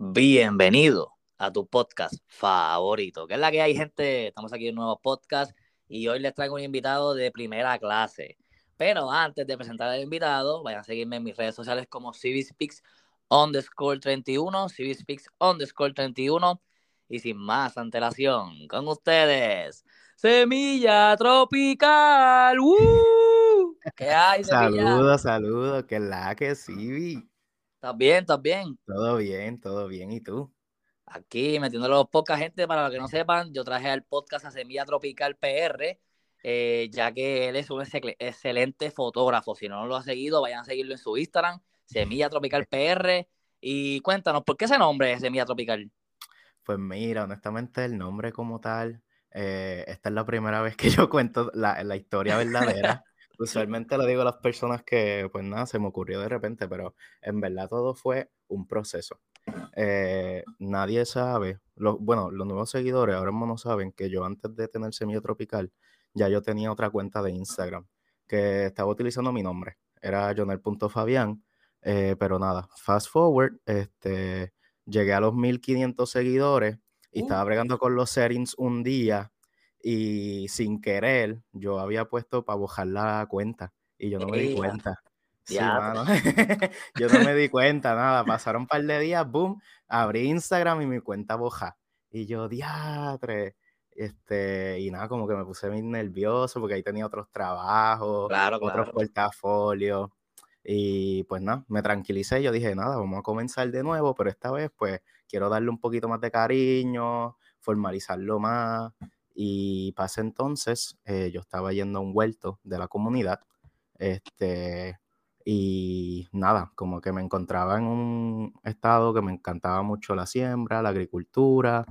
Bienvenido a tu podcast favorito. Que es la que hay, gente? Estamos aquí en un nuevo podcast y hoy les traigo un invitado de primera clase. Pero antes de presentar al invitado, vayan a seguirme en mis redes sociales como CiviSpeaks underscore 31, CiviSpeaks underscore 31. Y sin más antelación, con ustedes, Semilla Tropical. ¡Woo! ¿Qué hay, Semilla? Saludos, saludos, que la que sí. ¿Estás bien? ¿Estás bien? Todo bien, todo bien. ¿Y tú? Aquí metiéndolo poca gente, para los que no sepan, yo traje al podcast a Semilla Tropical PR, eh, ya que él es un excelente fotógrafo. Si no lo ha seguido, vayan a seguirlo en su Instagram, Semilla Tropical PR. Y cuéntanos, ¿por qué ese nombre es Semilla Tropical? Pues mira, honestamente el nombre como tal, eh, esta es la primera vez que yo cuento la, la historia verdadera. Usualmente le digo a las personas que, pues nada, se me ocurrió de repente, pero en verdad todo fue un proceso. Eh, nadie sabe, bueno, los nuevos seguidores ahora mismo no saben que yo antes de tener Semilla Tropical, ya yo tenía otra cuenta de Instagram que estaba utilizando mi nombre. Era jonel.fabián, eh, pero nada, fast forward, este, llegué a los 1500 seguidores y estaba uh. bregando con los settings un día y sin querer yo había puesto para bojar la cuenta y yo no me di cuenta. Sí, mano. yo no me di cuenta, nada. Pasaron un par de días, boom, abrí Instagram y mi cuenta boja. Y yo, diatre. Este, y nada, como que me puse muy nervioso porque ahí tenía otros trabajos, otros portafolios. Y pues nada, me tranquilicé. Yo dije, nada, vamos a comenzar de nuevo, pero esta vez pues quiero darle un poquito más de cariño, formalizarlo más. Y pasa entonces, eh, yo estaba yendo a un huerto de la comunidad, este, y nada, como que me encontraba en un estado que me encantaba mucho la siembra, la agricultura.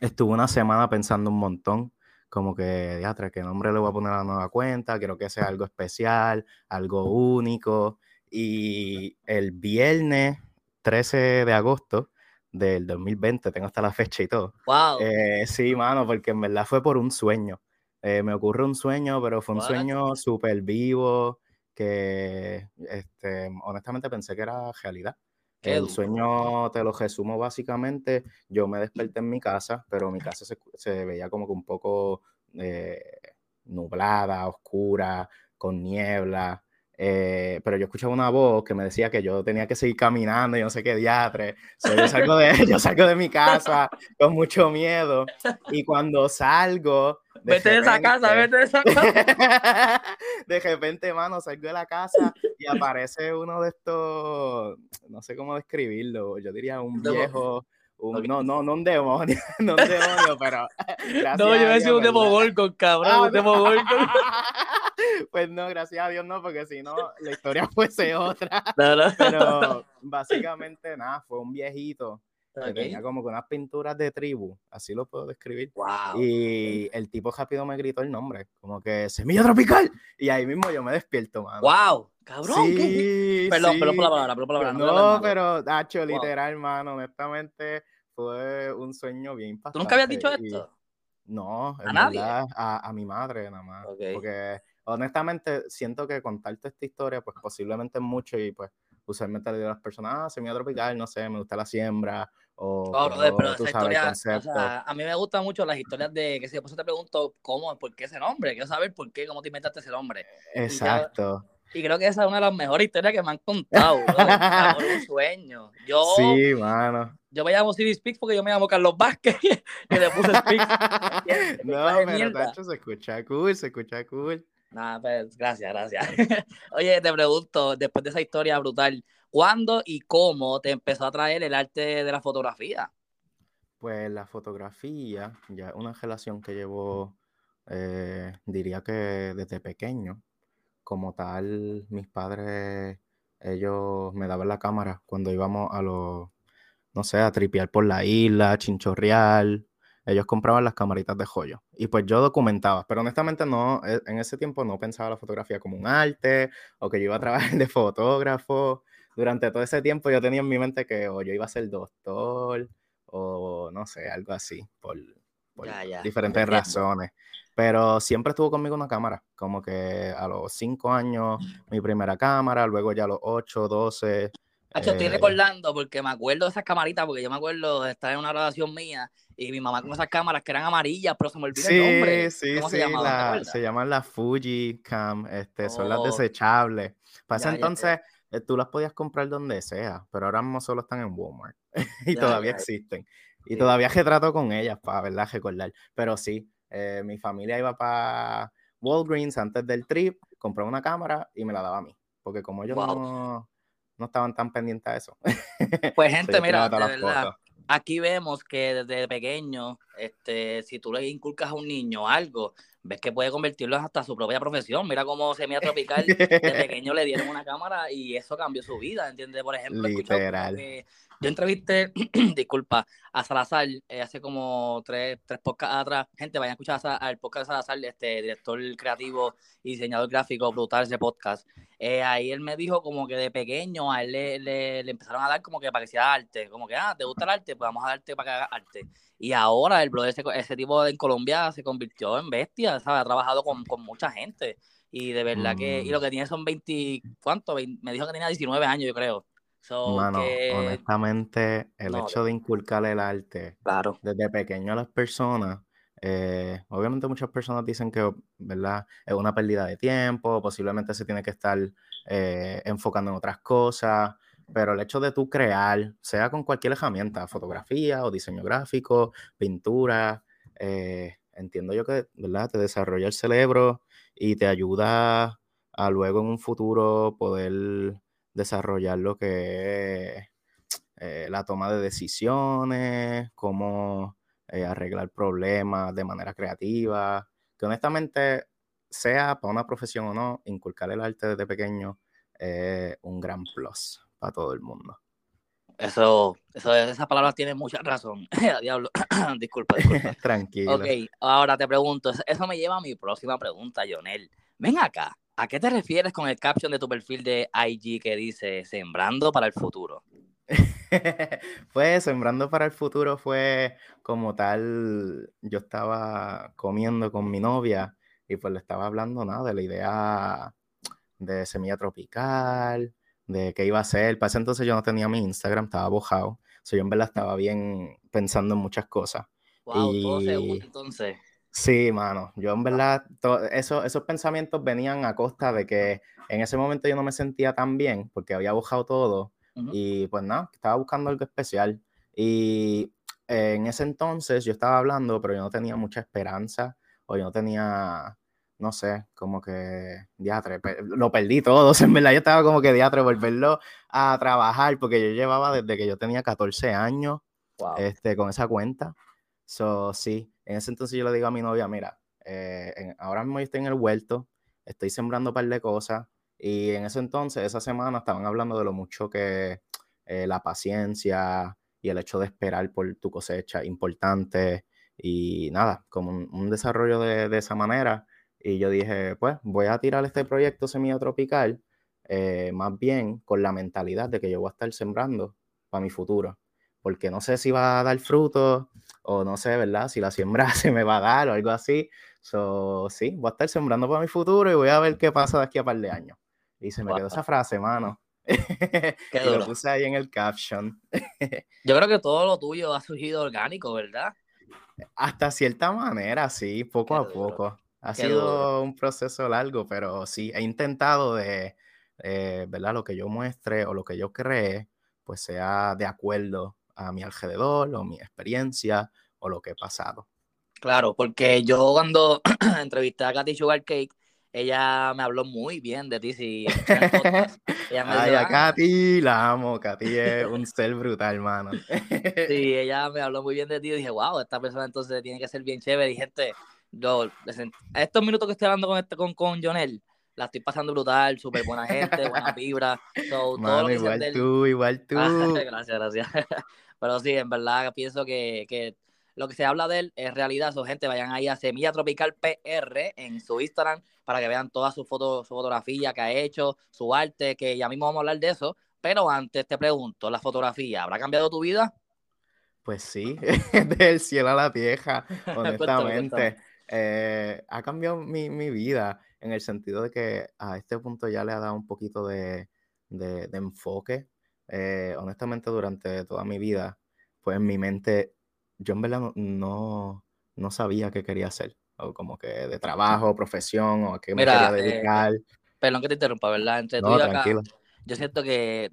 Estuve una semana pensando un montón, como que, diatre, ¿qué nombre le voy a poner a la nueva cuenta? Quiero que sea algo especial, algo único. Y el viernes 13 de agosto del 2020, tengo hasta la fecha y todo. Wow. Eh, sí, mano, porque en verdad fue por un sueño. Eh, me ocurre un sueño, pero fue un sueño súper vivo, que este, honestamente pensé que era realidad. el sueño te lo resumo básicamente, yo me desperté en mi casa, pero mi casa se, se veía como que un poco eh, nublada, oscura, con niebla. Eh, pero yo escuchaba una voz que me decía que yo tenía que seguir caminando y no sé qué diatre. yo, salgo de, yo salgo de mi casa con mucho miedo y cuando salgo... De vete de esa casa, vete de esa casa. de repente, mano, salgo de la casa y aparece uno de estos, no sé cómo describirlo, yo diría un viejo... no, no, no un demonio, no un demonio, pero. No, yo me decía un demogorgon, cabrón, ah, un demogorgon. Pues no, gracias a Dios no, porque si no, la historia fuese otra. Pero básicamente nada, fue un viejito que tenía como que unas pinturas de tribu, así lo puedo describir. Y el tipo rápido me gritó el nombre, como que Semilla Tropical. Y ahí mismo yo me despierto, mano. ¡Wow! Cabrón, sí, Perdón, perdón por la palabra, perdón por la palabra. No, pero, Nacho, literal, hermano, honestamente fue un sueño bien impactante. ¿Tú nunca habías dicho esto? No, en ¿A verdad, A, a, mi madre nada más. Porque honestamente siento que contarte esta historia, pues posiblemente es mucho y pues usualmente le digo a las personas, ah, semilla tropical, no sé, me gusta la siembra o pero esa historia, o sea, a mí me gustan mucho las historias de que si después te pregunto cómo, por qué ese nombre, quiero saber por qué, cómo te inventaste ese nombre. Exacto. Y, creo que esa es una de las mejores historias que me han contado, ¿no? un sueño. Yo, sí, mano. Yo me llamo Stevie Speaks porque yo me llamo Carlos Vázquez y le puse Speaks. no, pero Tacho se escucha cool, se escucha cool. Nada, pues gracias, gracias. Oye, te pregunto, después de esa historia brutal, ¿cuándo y cómo te empezó a traer el arte de la fotografía? Pues la fotografía, ya una relación que llevo, eh, diría que desde pequeño. Como tal, mis padres, ellos me daban la cámara cuando íbamos a los, no sé, a tripear por la isla, a chinchorreal, ellos compraban las camaritas de joyo. Y pues yo documentaba, pero honestamente no, e, en ese tiempo no pensaba la fotografía como un arte o que yo iba a trabajar de fotógrafo. Durante todo ese tiempo yo tenía en mi mente que o yo iba a ser doctor o no sé, algo así, por, diferentes razones. Pero siempre estuvo conmigo una cámara, como que a los cinco años mi primera cámara, luego ya a los ocho, doce, estoy recordando porque me acuerdo de esas camaritas, porque yo me acuerdo de estar en una grabación mía y mi mamá con esas cámaras que eran amarillas, pero se me olvidó el nombre. Sí, ¿Cómo sí, se, se llaman las Fuji Cam, este, son las oh. desechables. Para ese entonces eh, tú las podías comprar donde sea, pero ahora mismo solo están en Walmart y todavía existen. Y todavía trato con ellas para, ¿verdad? Recordar. Pero sí, eh, mi familia iba para Walgreens antes del trip, compró una cámara y me la daba a mí. Porque como ellos no, no, estaban tan pendientes a eso. Pues gente, mira, de verdad, aquí vemos que desde pequeño, este, si tú le inculcas a un niño algo, ves que puede convertirlo hasta su propia profesión. Mira cómo Semilla Tropical de pequeño le dieron una cámara y eso cambió su vida, ¿entiendes? Por ejemplo, Literal. Yo entrevisté, disculpa, a Salazar eh, hace como tres, tres podcasts atrás. Gente, vayan a escuchar al podcast de Salazar, este director creativo y diseñador gráfico, brutal ese podcast. Eh, ahí él me dijo como que de pequeño a él le, le, empezaron a dar como que parecía arte. Como que, ah, ¿te gusta el arte? Pues vamos a darte para que hagas arte. Y ahora el brother, ese, ese tipo en Colombia se convirtió en bestia, ¿sabes? Ha trabajado con, con mucha gente. Y de verdad que, y lo que tiene son 20, ¿cuánto? me dijo que tenía 19 años, yo creo. Mano, honestamente, el hecho de inculcar el arte claro. desde pequeño a las personas, eh, obviamente muchas personas dicen que, ¿verdad? Es una pérdida de tiempo, posiblemente se tiene que estar eh, enfocando en otras cosas, pero el hecho de tú crear, sea con cualquier herramienta, fotografía o diseño gráfico, pintura, eh, entiendo yo que, ¿verdad? Te desarrolla el cerebro y te ayuda a luego en un futuro poder desarrollar lo que es eh, la toma de decisiones, cómo eh, arreglar problemas de manera creativa, que honestamente, sea para una profesión o no, inculcar el arte desde pequeño es un gran plus para todo el mundo. Eso, eso, esa palabra tiene mucha razón. Diablo, disculpa, disculpa. Tranquilo. Ok, ahora te pregunto, eso me lleva a mi próxima pregunta, Jonel. Ven acá, ¿A qué te refieres con el caption de tu perfil de IG que dice Sembrando para el futuro? pues Sembrando para el futuro fue como tal, yo estaba comiendo con mi novia y pues le estaba hablando nada de la idea de semilla tropical, de qué iba a ser. Para ese entonces yo no tenía mi Instagram, estaba bojado. O sea, yo en verdad estaba bien pensando en muchas cosas. Wow, y... todo entonces. Sí, mano. Yo en verdad, eso, esos pensamientos venían a costa de que en ese momento yo no me sentía tan bien porque había buscado todo y pues nada, estaba buscando algo especial. Y en ese entonces yo estaba hablando, pero yo no tenía mucha esperanza o yo no tenía, no sé, como que diatre, lo perdí todo. En verdad yo estaba como que diatre, volverlo a trabajar porque yo llevaba desde que yo tenía 14 años este, con esa cuenta. So, sí, en ese entonces yo le digo a mi novia, mira, eh, ahora mismo estoy en el huerto, estoy sembrando un par de cosas, y en ese entonces, esa semana, estaban hablando de lo mucho que eh, la paciencia y el hecho de esperar por tu cosecha importante, y nada, como un, desarrollo de, de, esa manera. Y yo dije, pues voy a tirar este proyecto Semilla Tropical, eh, más bien con la mentalidad de que yo voy a estar sembrando para mi futuro porque no sé si va a dar fruto o no sé, ¿verdad? Si la siembra se me va a dar o algo así. So, sí, voy a estar sembrando para mi futuro y voy a ver qué pasa de aquí a par de años. Y se me quedó esa frase, mano. y lo puse ahí en el caption. Yo creo que todo lo tuyo ha surgido orgánico, ¿verdad? Hasta cierta manera, sí, poco a poco. Ha sido un proceso largo, pero sí, he intentado de, eh, ¿verdad? Lo que yo muestre o lo que yo cree, pues sea de acuerdo a mi alrededor o mi experiencia o lo que he pasado. Claro, porque yo cuando entrevisté a Katy Sugar Cake, ella me habló muy bien de ti. Si ella me Ay, a ah". Katy la amo. Katy es un ser brutal, hermano. sí, ella me habló muy bien de ti y dije, wow, esta persona entonces tiene que ser bien chévere. Y gente, yo, estos minutos que estoy hablando con, este, con, con Jonel, la estoy pasando brutal, súper buena gente, buena vibra. igual tú, igual tú. gracias, gracias. Pero sí, en verdad pienso que, que lo que se habla de él es realidad. Su gente, vayan ahí a Semilla Tropical PR en su Instagram para que vean toda su foto, su fotografía que ha hecho, su arte, que ya mismo vamos a hablar de eso. Pero antes te pregunto, ¿la fotografía habrá cambiado tu vida? Pues sí, del cielo a la vieja, honestamente. Eh, ha cambiado mi, mi, vida en el sentido de que a este punto ya le ha dado un poquito de, de, de enfoque eh, honestamente durante toda mi vida, pues en mi mente, yo en verdad no, no, sabía qué quería hacer, o como que de trabajo, profesión, o a qué me quería eh, dedicar. perdón que te interrumpa, ¿verdad? Entre no, tú y acá, yo siento que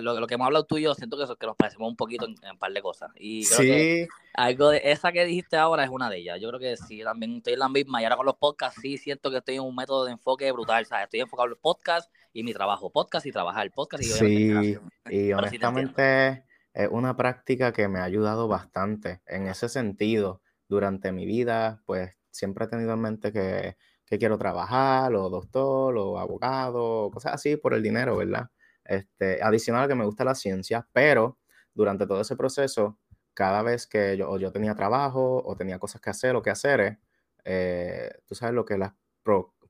lo, que hemos hablado tú y yo, siento que, que nos parecemos un poquito en, un par de cosas. Y creo que algo de esa que dijiste ahora es una de ellas. Yo creo que sí, también estoy en la misma. Y ahora con los podcasts, sí siento que estoy en un método de enfoque brutal. ¿sabes? Estoy enfocado en los podcasts y mi trabajo, podcast y trabajar, podcast y Sí, y honestamente es una práctica que me ha ayudado bastante en ese sentido. Durante mi vida, pues siempre he tenido en mente que que quiero trabajar, o doctor, o abogado, cosas así por el dinero, ¿verdad? Este, adicional a que me gusta la ciencia, pero durante todo ese proceso, cada vez que yo, yo tenía trabajo o tenía cosas que hacer o que hacer, eh, tú sabes lo que es la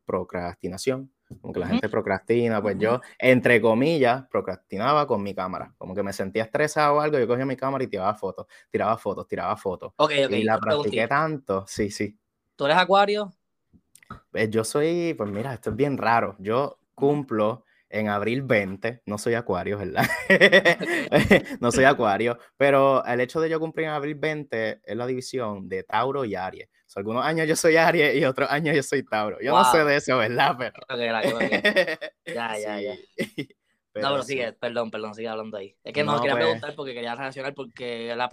procrastinación, como que la gente procrastina, pues yo, entre comillas, procrastinaba con mi cámara, como que me sentía estresado o algo, yo cogía mi cámara y tiraba fotos, tiraba fotos, tiraba fotos. Ok, ok. Y la practiqué tanto, sí, sí. ¿Tú eres acuario? Eh, yo soy, pues mira, esto es bien raro. Yo cumplo en abril 20, no soy acuario, ¿verdad? no soy acuario, pero el hecho de yo cumplir en abril 20 es la división de Tauro y Aries. Algunos años yo soy Aries y otros años yo soy Tauro. Yo no sé de eso, ¿verdad? Pero... ya, ya, ya. no, pero sigue, perdón, perdón, sigue hablando ahí. Es que no, quería pues preguntar porque quería relacionar porque la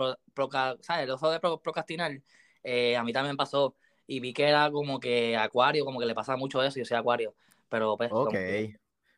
¿sabes? el oso de procrastinar, eh, a mí también pasó y vi que era como que Acuario, como que le pasaba mucho eso, y yo soy Acuario, pero pues... Ok.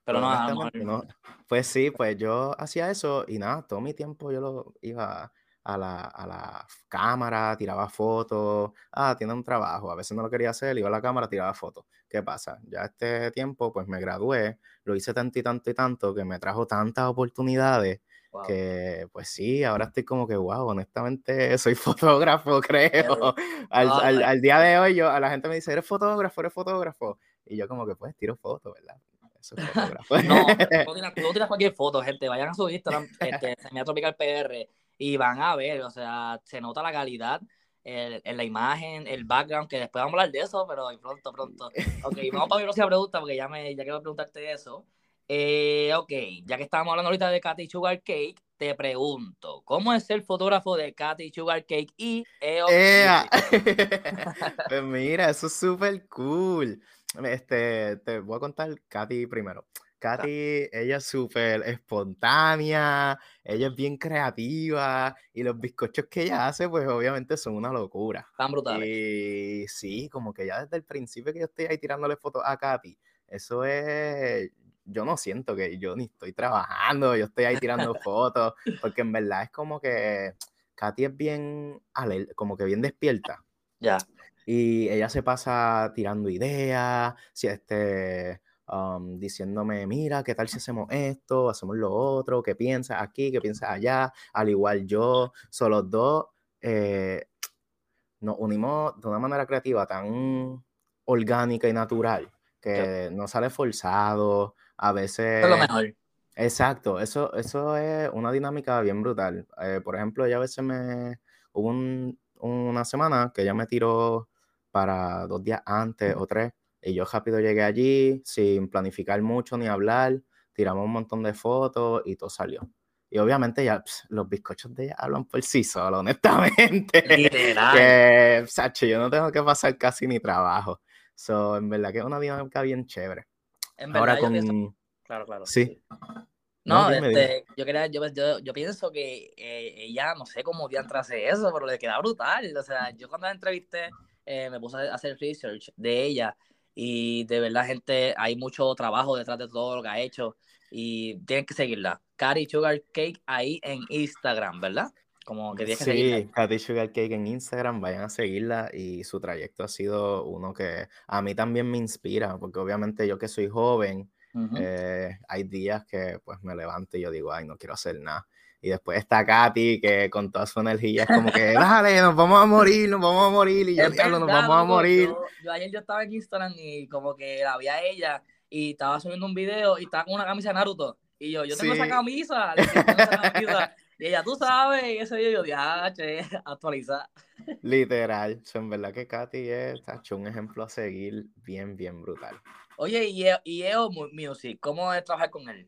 pero no, no, Pues sí, pues yo hacía eso y nada, todo mi tiempo yo lo iba a la, a la cámara, tiraba fotos, ah, tiene un trabajo, a veces no lo quería hacer, iba a la cámara, tiraba fotos. ¿Qué pasa? Ya este tiempo, pues me gradué, lo hice tanto y tanto y tanto que me trajo tantas oportunidades que pues sí, ahora estoy como que, wow, honestamente soy fotógrafo, creo. Al, al, día de hoy yo, a la gente me dice, eres fotógrafo, eres fotógrafo. Y yo como que pues tiro fotos, ¿verdad? Eso es fotógrafo. no, no tiras, cualquier foto, gente. Vayan a su Instagram, este, Tropical PR, y van a ver, o sea, se nota la calidad. en la imagen, el background, que después vamos a hablar de eso, pero pronto, pronto. Ok, vamos para mi próxima pregunta, porque ya, me, ya quiero preguntarte eso. Eh, ok, ya que estábamos hablando ahorita de Katy Sugar Cake, te pregunto, ¿cómo es el fotógrafo de Katy Sugar Cake y EO? pues mira, eso es súper cool. Este, te voy a contar Katy primero. Katy, ella es súper espontánea, ella es bien creativa y los bizcochos que ella hace, pues obviamente son una locura. Tan brutales. Y sí, como que ya desde el principio que yo estoy ahí tirándole fotos a Katy, eso es, yo no siento que yo ni estoy trabajando, yo estoy ahí tirando fotos, porque en verdad es como que Katy es bien, como que bien despierta. Ya. Y ella se pasa tirando ideas, si este, um, diciéndome, mira, ¿qué tal si hacemos esto, hacemos lo otro, qué piensas aquí, qué piensas allá, al igual yo, son los dos, eh, nos unimos de una manera creativa tan orgánica y natural que no sale forzado, a veces... Es lo mejor. Exacto, eso, eso es una dinámica bien brutal. Eh, por ejemplo, ella a veces me... Hubo una semana que ella me tiró para dos días antes o tres, y yo rápido llegué allí sin planificar mucho ni hablar, tiramos un montón de fotos y todo salió. Y obviamente ya los bizcochos de ella hablan por sí solos, honestamente. Literal. que, Sacho, yo no tengo que pasar casi ni trabajo. So, en verdad que es una dinámica bien chévere. Ahora con... Claro, claro. Sí. No, este, yo, quería, yo, yo, pienso que eh, ella, no sé cómo diantra hace eso, pero le queda brutal. O sea, yo cuando la entrevisté, eh, me puse a hacer research de ella y de verdad, gente, hay mucho trabajo detrás de todo lo que ha hecho y tienen que seguirla. Cari Sugar Cake ahí en Instagram, ¿verdad? Como que tienes que sí, Katy Sugar Cake en Instagram, vayan a seguirla y su trayecto ha sido uno que a mí también me inspira, porque obviamente yo que soy joven, eh, hay días que pues me levanto y yo digo, ay, no quiero hacer nada. Y después está Katy, que con toda su energía es como que, dale, nos vamos a morir, nos vamos a morir. Y yo, diablo, nos vamos a morir. Yo, ayer yo estaba en Instagram y como que la vi a ella y estaba subiendo un video y estaba con una camisa de Naruto. Y yo, yo tengo esa camisa, Y ella, tú sabes, y ese día yo, ya, che, actualiza. Literal, en verdad que Katy es hecho un ejemplo a seguir bien, bien brutal. Oye, y EO, Music, ¿cómo es trabajar con él?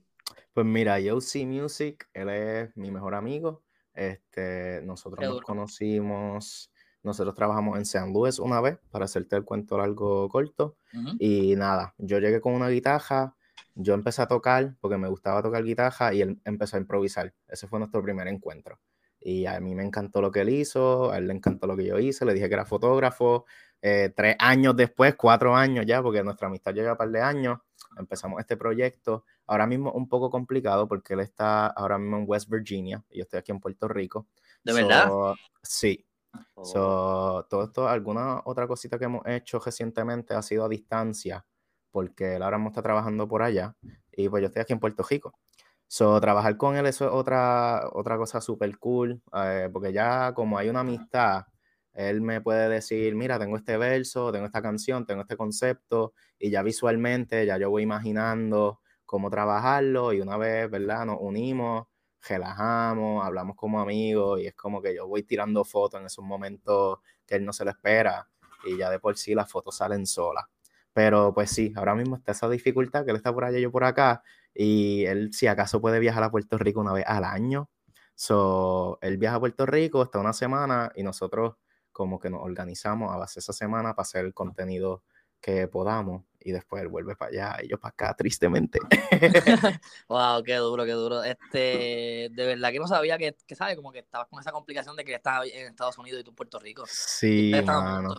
Pues mira, YOC Music, él es mi mejor amigo. Este, nosotros nos conocimos, nosotros trabajamos en San Luis una vez, para hacerte el cuento largo corto. Y nada, yo llegué con una guitarra, yo empecé a tocar porque me gustaba tocar guitarra y él empezó a improvisar. Ese fue nuestro primer encuentro. Y a mí me encantó lo que él hizo, a él le encantó lo que yo hice, le dije que era fotógrafo. Eh, tres años después, cuatro años ya, porque nuestra amistad lleva un par de años, empezamos este proyecto. Ahora mismo un poco complicado porque él está ahora mismo en West Virginia y yo estoy aquí en Puerto Rico. ¿De verdad? Sí. Oh. todo esto, alguna otra cosita que hemos hecho recientemente ha sido a distancia, porque él ahora mismo está trabajando por allá y pues yo estoy aquí en Puerto Rico. So, trabajar con él eso es otra, otra cosa súper cool, eh, porque ya como hay una amistad, él me puede decir, mira, tengo este verso, tengo esta canción, tengo este concepto, y ya visualmente, ya yo voy imaginando cómo trabajarlo, y una vez, ¿verdad? Nos unimos, relajamos, hablamos como amigos, y es como que yo voy tirando fotos en esos momentos que él no se lo espera, y ya de por sí las fotos salen solas. Pero pues sí, ahora mismo está esa dificultad, que él está por allá y yo por acá, y él si acaso puede viajar a Puerto Rico una vez al año. So, él viaja a Puerto Rico, está una semana y nosotros como que nos organizamos a base de esa semana para hacer el contenido que podamos y después él vuelve para allá y yo para acá, tristemente. wow, qué duro, qué duro. Este, de verdad que no sabía que, que ¿sabes? Como que estabas con esa complicación de que estaba en Estados Unidos y tú en Puerto Rico. Sí, mano.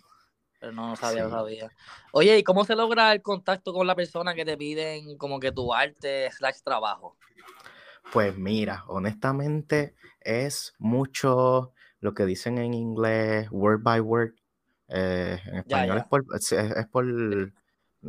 Pero no, sabía, no sabía. Oye, ¿y cómo se logra el contacto con la persona que te piden como que tu arte slash trabajo? Pues mira, honestamente es mucho lo que dicen en inglés word by word. Eh, en español es por, es, por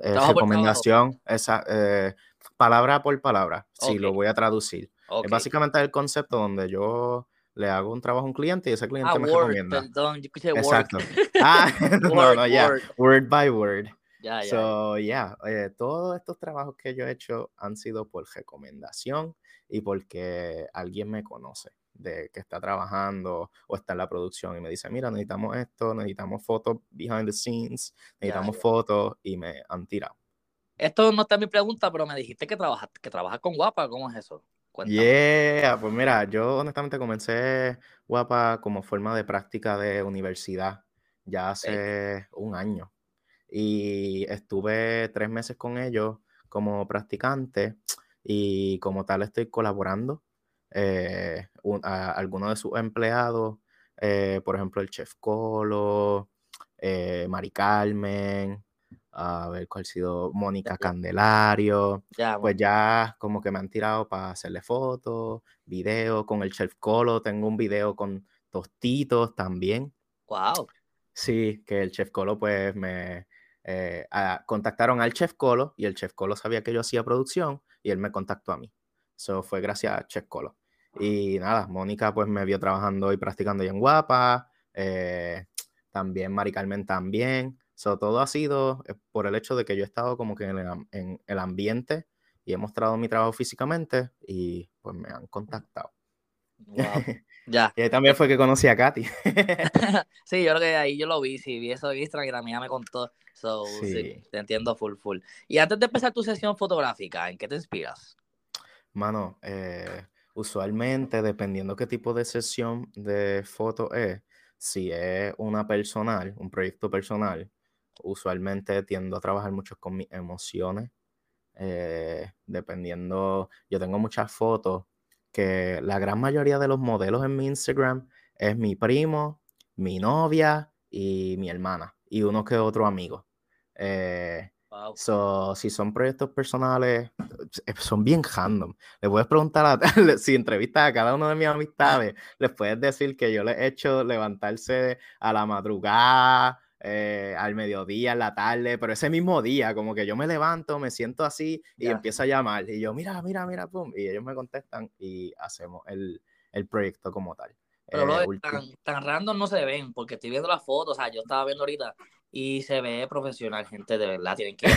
eh, recomendación, esa, eh, palabra por palabra, si lo voy a traducir. Es básicamente el concepto donde yo le hago un trabajo a un cliente y ese cliente ah, me recomienda. Perdón, yo escuché Exacto. Ah, no, no, ya. Word by word. Ya, ya. So, yeah, todos estos trabajos que yo he hecho han sido por recomendación y porque alguien me conoce de que está trabajando o está en la producción y me dice, mira, necesitamos esto, necesitamos fotos behind the scenes, necesitamos fotos y me han tirado. Esto no está en mi pregunta, pero me dijiste que trabajas, que trabajas con Guapa, ¿cómo es eso? Cuéntame. Yeah, pues mira, yo honestamente comencé Guapa como forma de práctica de universidad ya hace un año y estuve tres meses con ellos como practicante y como tal estoy colaborando eh, a algunos de sus empleados, eh, por ejemplo, el chef Colo, eh, Mari Carmen, a ver cuál ha sido Mónica Candelario, pues ya como que me han tirado para hacerle fotos, videos con el chef Colo, tengo un video con tostitos también. Wow. Sí, que el chef Colo pues me contactaron al chef Colo y el chef Colo sabía que yo hacía producción y él me contactó a mí. Eso fue gracias a Chef Colo. Y nada, Mónica pues me vio trabajando y practicando ya en Guapa, eh, también Mari Carmen también. So, todo ha sido eh, por el hecho de que yo he estado como que en el, ambiente y he mostrado mi trabajo físicamente y pues me han contactado. Ya. y también fue que conocí a Katy. sí, yo creo que ahí yo lo vi, sí, vi eso de Instagram que también me contó. So, sí. te entiendo full, full. Y antes de empezar tu sesión fotográfica, ¿en qué te inspiras? Mano, eh, Usualmente, dependiendo qué tipo de sesión de foto es, si es una personal, un proyecto personal, usualmente tiendo a trabajar mucho con mis emociones. Eh, dependiendo, yo tengo muchas fotos que la gran mayoría de los modelos en mi Instagram es mi primo, mi novia y mi hermana y uno que otro amigo. Eh, So, si son proyectos personales, eh, son bien random. Le puedes preguntar, a, si entrevistas a cada uno de mis amistades, les puedes decir que yo les he hecho levantarse a la madrugada, eh, al mediodía, en la tarde, pero ese mismo día, como que yo me levanto, me siento así y empiezo a llamar. Y yo, mira, mira, mira, pum. Y ellos me contestan y hacemos el, el proyecto como tal. Pero eh, tan, tan, random no se ven, porque estoy viendo las fotos, o sea, yo estaba viendo ahorita y se ve profesional, gente, de verdad, tienen que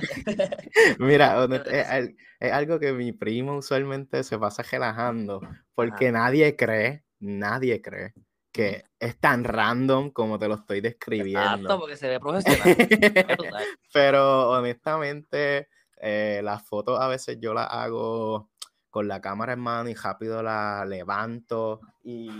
Mira, es, es, algo que mi primo usualmente se pasa relajando, porque nadie cree, nadie cree que es tan random como te lo estoy describiendo. Exacto, porque se ve profesional. Pero honestamente, Eh, las fotos a veces yo las hago con la cámara en mano y rápido la levanto y...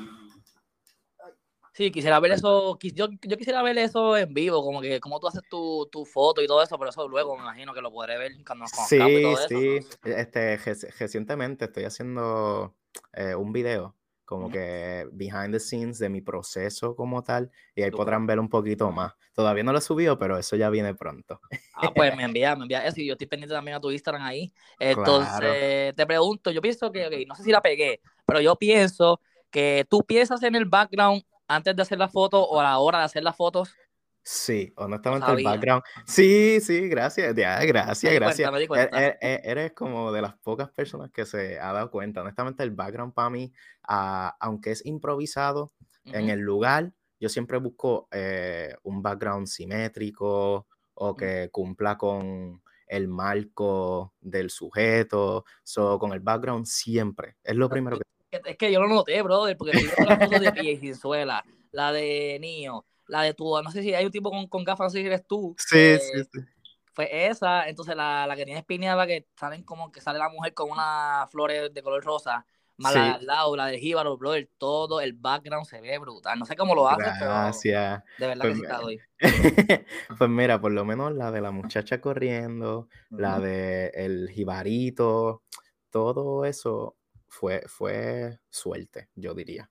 Sí, quisiera ver eso, yo, yo quisiera ver eso en vivo, como que cómo tú haces tu, tu, foto y todo eso, pero eso luego me imagino que lo podré ver cuando nos Sí, y todo sí, eso. este, recientemente estoy haciendo eh, un video como que behind the scenes de mi proceso como tal, y ahí podrán ver un poquito más. Todavía no lo he subido, pero eso ya viene pronto. Ah, pues me envía, me envía eso, y yo estoy pendiente también a tu Instagram ahí. Entonces, te pregunto, yo pienso que, no sé si la pegué, pero yo pienso que tú piensas en el background antes de hacer la foto o a la hora de hacer las fotos. Sí, honestamente el background. Sí, sí, gracias, gracias, gracias. E, e, e, eres como de las pocas personas que se ha dado cuenta. Honestamente el background para mí, ah, aunque es improvisado en el lugar, yo siempre busco eh, un background simétrico o que cumpla con el marco del sujeto. So, con el background siempre. Es lo primero que... Es que yo lo noté, brother, porque yo la foto de Pie Suela, la de Nio la de tu, no sé si hay un tipo con, con gafas, si eres tú. Sí, sí, sí. Fue esa, entonces la, la que tiene espineada, que salen como que sale la mujer con unas flores de color rosa, más la de al lado, la de Jíbaro, brother, todo el background se ve brutal. No sé cómo lo hace, Gracias. pero de verdad pues, que sí doy. pues mira, por lo menos la de la muchacha corriendo, la de el jibarito, todo eso fue, fue suerte, yo diría.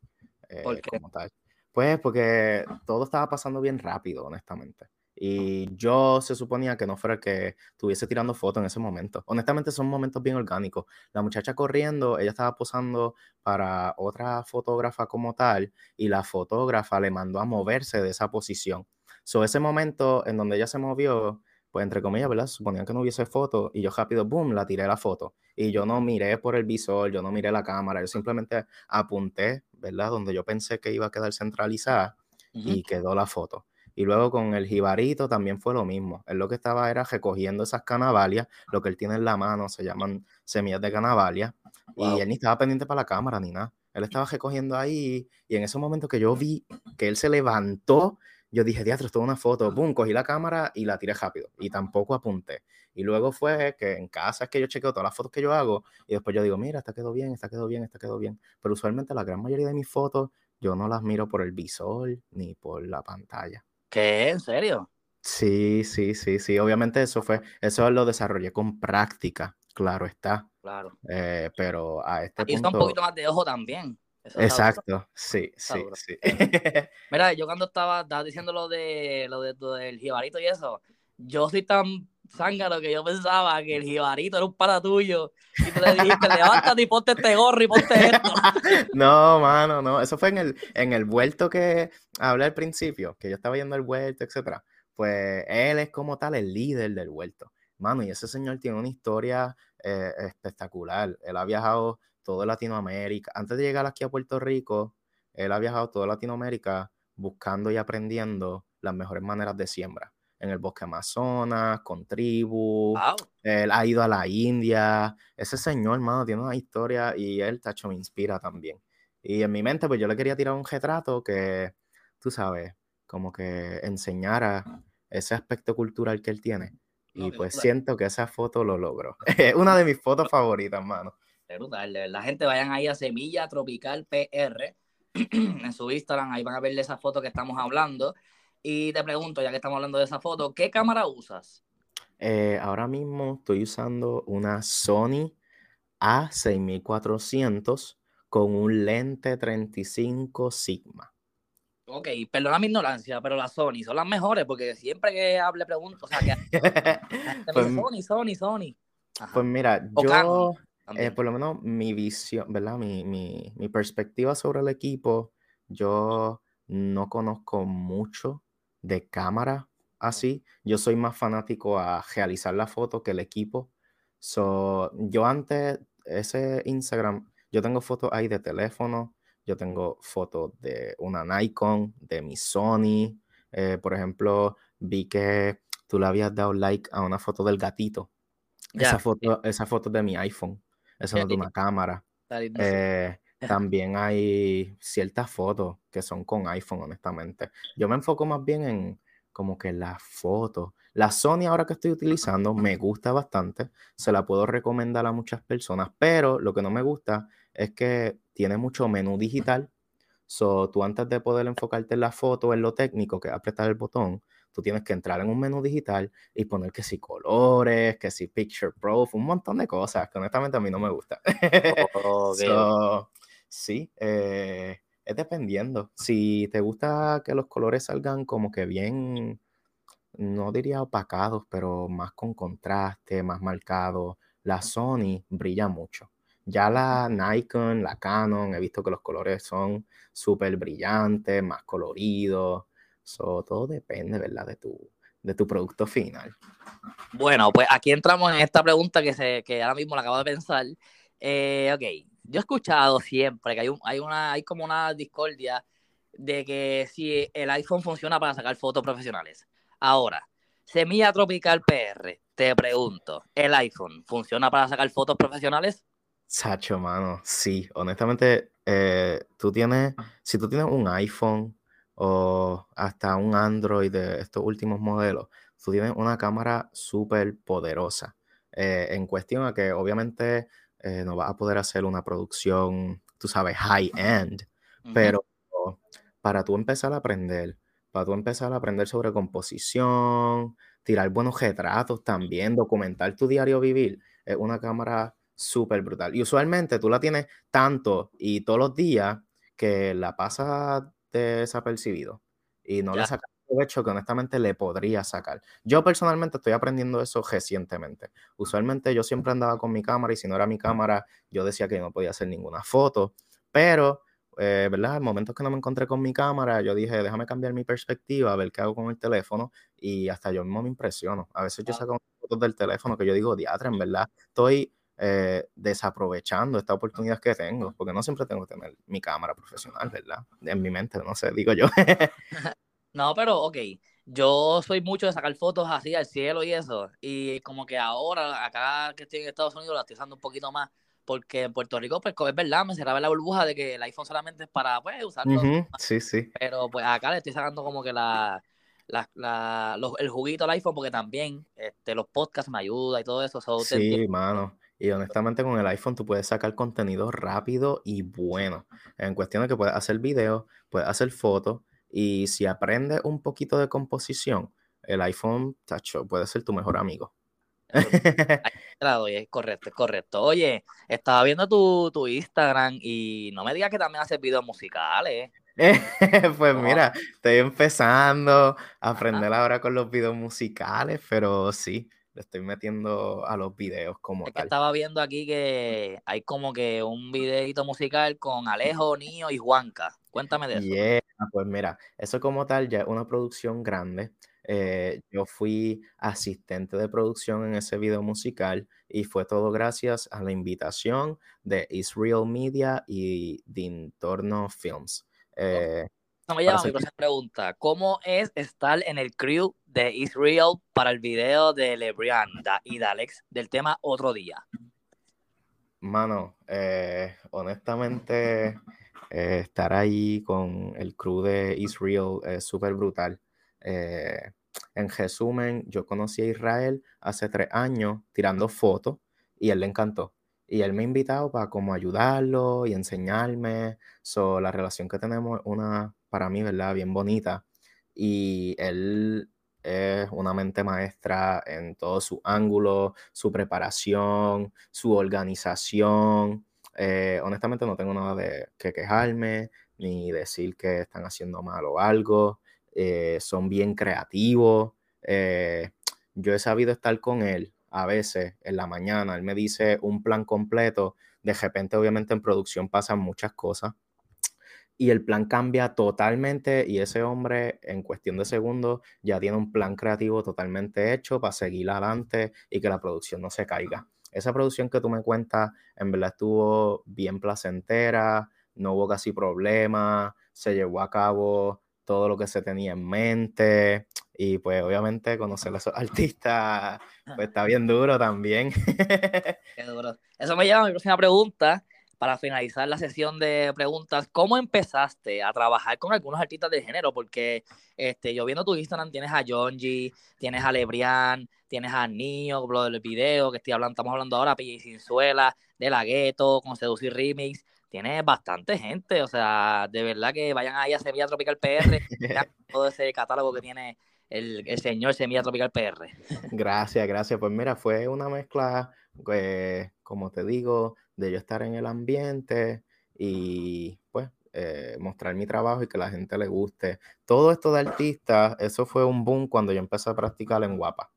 Eh, como tal. Pues porque todo estaba pasando bien rápido, honestamente. Y yo se suponía que no fuera el que estuviese tirando fotos en ese momento. Honestamente son momentos bien orgánicos. La muchacha corriendo, ella estaba posando para otra fotógrafa como tal y la fotógrafa le mandó a moverse de esa posición. So ese momento en donde ella se movió, pues entre comillas, ¿verdad? Suponían que no hubiese foto y yo rápido, boom, la tiré la foto. Y yo no miré por el visor, yo no miré la cámara, yo simplemente apunté, ¿verdad? Donde yo pensé que iba a quedar centralizada y quedó la foto. Y luego con el jibarito también fue lo mismo. Él lo que estaba era recogiendo esas canavalias, lo que él tiene en la mano se llaman semillas de canavalia, y él ni estaba pendiente para la cámara ni nada. Él estaba recogiendo ahí y en ese momento que yo vi que él se levantó yo dije, diatro, esto es una foto, boom, cogí la cámara y la tiré rápido y tampoco apunté. Y luego fue que en casa es que yo chequeo todas las fotos que yo hago y después yo digo, mira, esta quedó bien, esta quedó bien, esta quedó bien. Pero usualmente la gran mayoría de mis fotos yo no las miro por el visor ni por la pantalla. ¿Qué? ¿En serio? Sí, sí, sí, sí. Obviamente eso fue, eso lo desarrollé con práctica, claro está. Claro. Eh, pero a este Aquí punto... está un poquito más de ojo también. Exacto, sí, sí, sí. Mira, yo cuando estaba, diciendo lo de lo, de, del jibarito y eso, yo soy tan zángaro que yo pensaba que el jibarito era un para tuyo y tú le dijiste, levántate y ponte este gorro y ponte esto. no, mano, no, eso fue en el, en el vuelto que hablé al principio, que yo estaba yendo al vuelto, etcétera. Pues él es como tal el líder del vuelto. Mano, y ese señor tiene una historia eh, espectacular. Él ha viajado toda Latinoamérica. Antes de llegar aquí a Puerto Rico, él ha viajado toda Latinoamérica buscando y aprendiendo las mejores maneras de siembra. En el bosque Amazonas, con tribus. Él ha ido a la India. Ese señor, hermano, tiene una historia y él, tacho, me inspira también. Y en mi mente, pues yo le quería tirar un retrato que, tú sabes, como que enseñara ese aspecto cultural que él tiene. Y pues siento que esa foto lo logró. Es una de mis fotos favoritas, hermano brutal, de verdad, gente, vayan ahí a Semilla Tropical PR en su Instagram, ahí van a ver esa foto que estamos hablando. Y te pregunto, ya que estamos hablando de esa foto, ¿qué cámara usas? Eh, ahora mismo estoy usando una Sony A6400 con un lente 35 Sigma. Ok, perdona mi ignorancia, pero las Sony son las mejores porque siempre que hable pregunto, o sea, que pues, Sony, Sony, Sony. Pues mira, yo, eh, por lo menos mi visión, ¿verdad? Mi, mi, mi, perspectiva sobre el equipo, yo no conozco mucho de cámara así. Yo soy más fanático a realizar la foto que el equipo. So, yo antes, ese Instagram, yo tengo fotos ahí de teléfono, yo tengo fotos de una Nikon, de mi Sony. Eh, por ejemplo, vi que tú le habías dado like a una foto del gatito. Esa, foto, esa foto de mi iPhone. Eso no es de una cámara. Eh, también hay ciertas fotos que son con iPhone, honestamente. Yo me enfoco más bien en como que la foto. La Sony ahora que estoy utilizando me gusta bastante, se la puedo recomendar a muchas personas, pero lo que no me gusta es que tiene mucho menú digital. So, tú antes de poder enfocarte en la foto, en lo técnico, que es apretar el botón, tú tienes que entrar en un menú digital y poner que si colores, que si picture proof, un montón de cosas que honestamente a mí no me gusta. sí, eh, es dependiendo. Si te gusta que los colores salgan como que bien, no diría opacados, pero más con contraste, más marcado, la Sony brilla mucho. Ya la Nikon, la Canon, he visto que los colores son súper brillantes, más coloridos. Todo depende, ¿verdad? De tu, de tu producto final. Bueno, pues aquí entramos en esta pregunta que, se, que ahora mismo la acabo de pensar. Eh, ok, yo he escuchado siempre que hay, un, hay, una, hay como una discordia de que si el iPhone funciona para sacar fotos profesionales. Ahora, Semilla Tropical PR, te pregunto, ¿el iPhone funciona para sacar fotos profesionales? Sacho, mano, sí. Honestamente, eh, tú tienes, si tú tienes un iPhone o hasta un Android de estos últimos modelos, tú tienes una cámara súper poderosa. Eh, en cuestión a que obviamente eh, no vas a poder hacer una producción, tú sabes, high-end, pero para tú empezar a aprender, para tú empezar a aprender sobre composición, tirar buenos retratos también, documentar tu diario vivir, es una cámara súper brutal. Y usualmente tú la tienes tanto y todos los días que la pasas desapercibido y no le sacas hecho que honestamente le podría sacar. Yo personalmente estoy aprendiendo eso recientemente. Usualmente yo siempre andaba con mi cámara y si no era mi cámara, yo decía que no podía hacer ninguna foto, pero, eh, ¿verdad? En momentos que no me encontré con mi cámara, yo dije, déjame cambiar mi perspectiva, a ver qué hago con el teléfono y hasta yo mismo me impresiono. A veces yo saco fotos del teléfono que yo digo, diatra, en verdad, estoy eh, desaprovechando esta oportunidad que tengo, porque no siempre tengo que tener mi cámara profesional, ¿verdad? En mi mente, no sé, digo yo. No, pero ok, yo soy mucho de sacar fotos así al cielo y eso. Y como que ahora, acá que estoy en Estados Unidos, la estoy usando un poquito más. Porque en Puerto Rico, pues es verdad, me cerraba la burbuja de que el iPhone solamente es para pues, usarlo. Sí, sí. Pero pues acá le estoy sacando como que la, la, la el juguito al iPhone porque también este, los podcasts me ayudan y todo eso. sí, mano. Y honestamente con el iPhone tú puedes sacar contenido rápido y bueno. En cuestión de que puedes hacer videos, puedes hacer fotos y si aprendes un poquito de composición, el iPhone, tacho, puede ser tu mejor amigo. es correcto, es correcto. Oye, estaba viendo tu, Instagram y no me digas que también haces videos musicales. pues mira, estoy empezando a aprender ahora con los videos musicales, pero sí, le estoy metiendo a los videos como tal. estaba viendo aquí que hay como que un videito musical con Alejo, Niño y Juanca. Cuéntame de eso. pues mira, eso como tal ya es una producción grande. Eh, yo fui asistente de producción en ese video musical y fue todo gracias a la invitación de Israel Media y Dintorno Films. Eh, no me llama mi pregunta. ¿Cómo es estar en el crew de Israel para el video de Lebrian y de Alex del tema Otro Día? Mano, eh, honestamente, eh, estar ahí con el crew de Israel es súper brutal. Eh, en resumen, yo conocí a Israel hace tres años tirando fotos y él le encantó. Y él me ha invitado para como ayudarlo y enseñarme. So, la relación que tenemos es una para mí, ¿verdad? Bien bonita. Y él es una mente maestra en todo su ángulo, su preparación, su organización. Eh, honestamente no tengo nada de que quejarme ni decir que están haciendo mal o algo. Eh, son bien creativos. Eh, yo he sabido estar con él a veces en la mañana. Él me dice un plan completo. De repente, obviamente, en producción pasan muchas cosas y el plan cambia totalmente y ese hombre en cuestión de segundos ya tiene un plan creativo totalmente hecho para seguir adelante y que la producción no se caiga. Esa producción que tú me cuentas en verdad estuvo bien placentera, no hubo casi problemas, se llevó a cabo todo lo que se tenía en mente y pues obviamente conocer a esos artistas pues está bien duro también. Qué duro. Eso me lleva a mi próxima pregunta para finalizar la sesión de preguntas, ¿cómo empezaste a trabajar con algunos artistas de género? Porque este, yo viendo tu Instagram tienes a Jonji, tienes a Lebrián, tienes a Nio, lo del video que estoy hablando, estamos hablando ahora, Pilla Sinzuela, de la Gueto, con Seducir Remix. Tienes bastante gente, o sea, de verdad que vayan ahí a Semilla Tropical PR, todo ese catálogo que tiene el, el, señor Semilla Tropical PR. Gracias, gracias. Pues mira, fue una mezcla, pues, como te digo, de yo estar en el ambiente y pues eh, mostrar mi trabajo y que la gente le guste. Todo esto de artista, eso fue un boom cuando yo empecé a practicar en Guapa.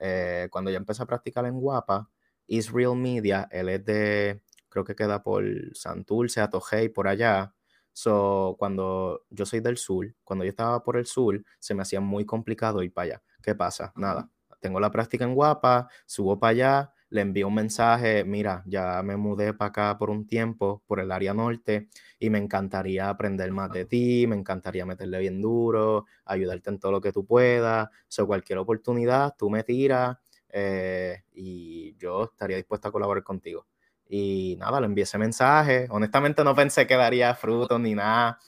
Eh, cuando yo empecé a practicar en Guapa, Israel Media, él es de, creo que queda por Santurce, Atojei, por allá. So, cuando yo soy del sur, cuando yo estaba por el sur, se me hacía muy complicado ir para allá. ¿Qué pasa? Nada, tengo la práctica en Guapa, subo para allá, le envío un mensaje, mira, ya me mudé para acá por un tiempo, por el área norte, y me encantaría aprender más de ti, me encantaría meterle bien duro, ayudarte en todo lo que tú puedas, o cualquier oportunidad, tú me tiras eh, y yo estaría dispuesto a colaborar contigo. Y nada, le envié ese mensaje. Honestamente no pensé que daría frutos ni nada.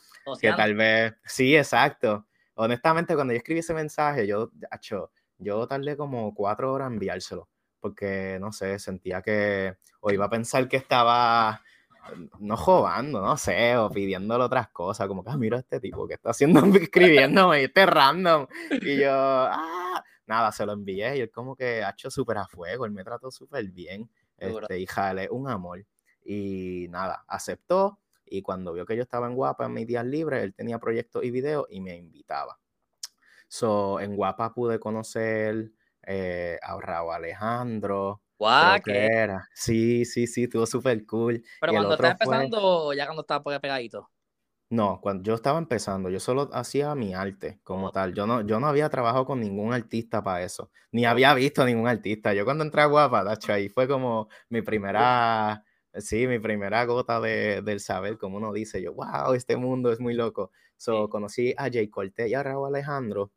que tal vez, sí, exacto. Honestamente, cuando yo escribí ese mensaje, yo, hecho, yo tardé como cuatro horas en enviárselo porque no sé, sentía que o iba a pensar que estaba no jugando, no sé, o pidiéndole otras cosas, como que, ah, mira este tipo que está haciendo, escribiéndome, este random. Y yo, ah, nada, se lo envié y él como que ha hecho súper a fuego, él me trató súper bien, este, y jale, un amor. Y nada, aceptó y cuando vio que yo estaba en Guapa en mis días libres, él tenía proyectos y videos y me invitaba. So, en Guapa pude conocer eh, a Raúl Alejandro. Guau, ¿qué? Era. Sí, sí, sí, estuvo súper cool. Pero cuando estaba empezando, ya cuando estaba pegadito. No, cuando yo estaba empezando, yo solo hacía mi arte como tal. Yo no, yo no había trabajado con ningún artista para eso, ni había visto ningún artista. Yo cuando entré a Guapa, tacho, ahí fue como mi primera, sí, mi primera gota de, del saber, como uno dice, yo, wow, este mundo es muy loco. So, conocí a Jay Cortés y a Raúl Alejandro.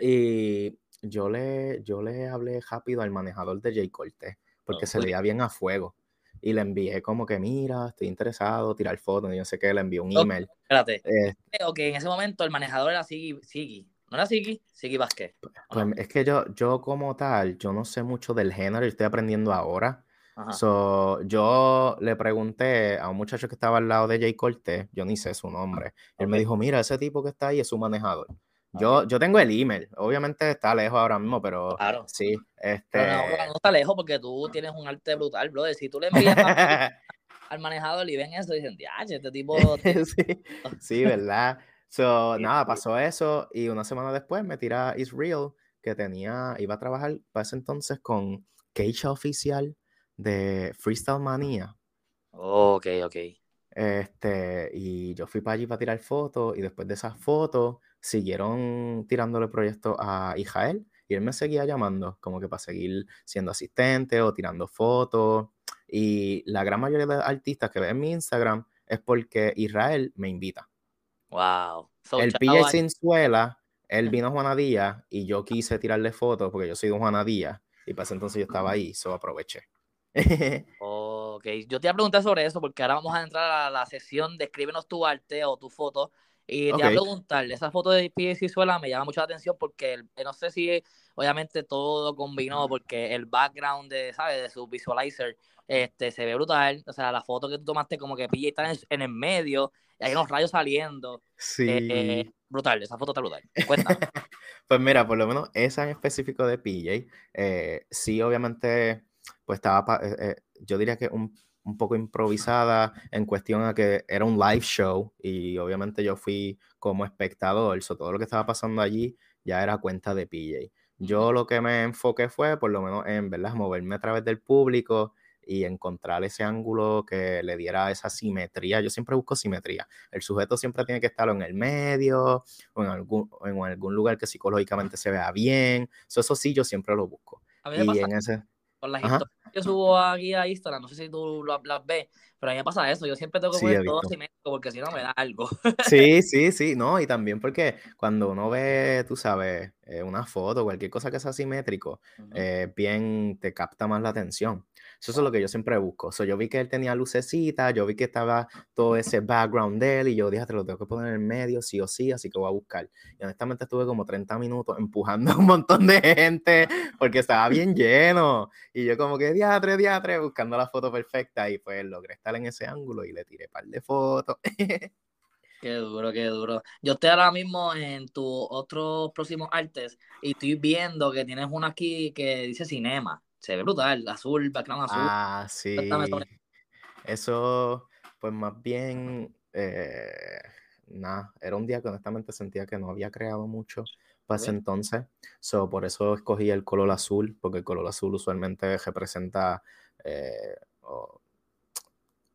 Y yo le, yo le hablé rápido al manejador de J. Cortés, porque se leía bien a fuego. Y le envié como que, mira, estoy interesado, tirar fotos, y no sé qué, le envié un email. Espérate. Eh, ok, en ese momento el manejador era Sigi, ¿No era Sigi? Sigi Vázquez. Pues, es que yo, yo como tal, yo no sé mucho del género, estoy aprendiendo ahora. So, yo le pregunté a un muchacho que estaba al lado de Jay Cortés, yo ni sé su nombre. Él me dijo, mira, ese tipo que está ahí es su manejador. Yo, yo tengo el email, obviamente está lejos ahora mismo, pero claro. sí. Este... no, está lejos porque tú tienes un arte brutal, brother. Si tú le envías al manejador y ven eso, dicen, ya, este tipo. sí, sí, ¿verdad? So, nada, pasó eso y una semana después me tira Israel que tenía, iba a trabajar para ese entonces con Keisha Oficial de Freestyle Mania. ok, ok. Este, y yo fui para allí para tirar fotos y después de esas fotos siguieron tirándole proyectos a Israel y él me seguía llamando como que para seguir siendo asistente o tirando fotos. Y la gran mayoría de artistas que ven en mi Instagram es porque Israel me invita. Wow. el PJ Sinzuela, él vino a Juanadía y yo quise tirarle fotos porque yo soy de Juanadía y para ese entonces yo estaba ahí, so aproveché. ok, yo te iba a preguntar sobre eso porque ahora vamos a entrar a la sesión de escríbenos tu arte o tu foto y te voy a preguntar, esa foto de P.S. Cizuela me llama mucho la atención porque no sé si obviamente todo combinó porque el background de, ¿sabes? De su visualizer este, se ve brutal. O sea, la foto que tú tomaste como que PJ está en, el medio y hay unos rayos saliendo. Sí. Eh, brutal, esa foto está brutal. Cuéntame. pues mira, por lo menos esa en específico de PJ, eh, sí, obviamente, pues estaba, eh, yo diría que un un poco improvisada en cuestión a que era un live show y obviamente yo fui como espectador, so, todo lo que estaba pasando allí ya era cuenta de PJ. Yo lo que me enfoqué fue, por lo menos, en ¿verdad? moverme a través del público y encontrar ese ángulo que le diera esa simetría. Yo siempre busco simetría. El sujeto siempre tiene que estar en el medio o en algún, en algún lugar que psicológicamente se vea bien. eso sí, yo siempre lo busco. y en ese... Con las historias que subo aquí a Instagram, no sé si tú las, ves, Pero a mí me pasa eso, yo siempre tengo que Sí, poner todo simétrico porque si no me da algo. Sí, sí, sí, no, y también porque cuando uno ve, tú sabes, eh, una foto, cualquier cosa que sea simétrico, Ujú. eh, bien te capta más la atención. Eso es lo que yo siempre busco. So, yo vi que él tenía lucecitas, yo vi que estaba todo ese background de él y yo dije, te lo tengo que poner en el medio, sí o sí, así que voy a buscar. Y honestamente estuve como 30 minutos empujando a un montón de gente porque estaba bien lleno. Y yo como que diatre, diatre, buscando la foto perfecta y pues logré estar en ese ángulo y le tiré un par de fotos. Qué duro, qué duro. Yo estoy ahora mismo en tus otros próximos artes y estoy viendo que tienes una aquí que dice cinema. Se ve brutal, azul, background azul. Ah, sí. Eso, pues más bien, eh, nada, era un día que honestamente sentía que no había creado mucho para ese entonces. So, por eso escogí el color azul, porque el color azul usualmente representa, eh, o-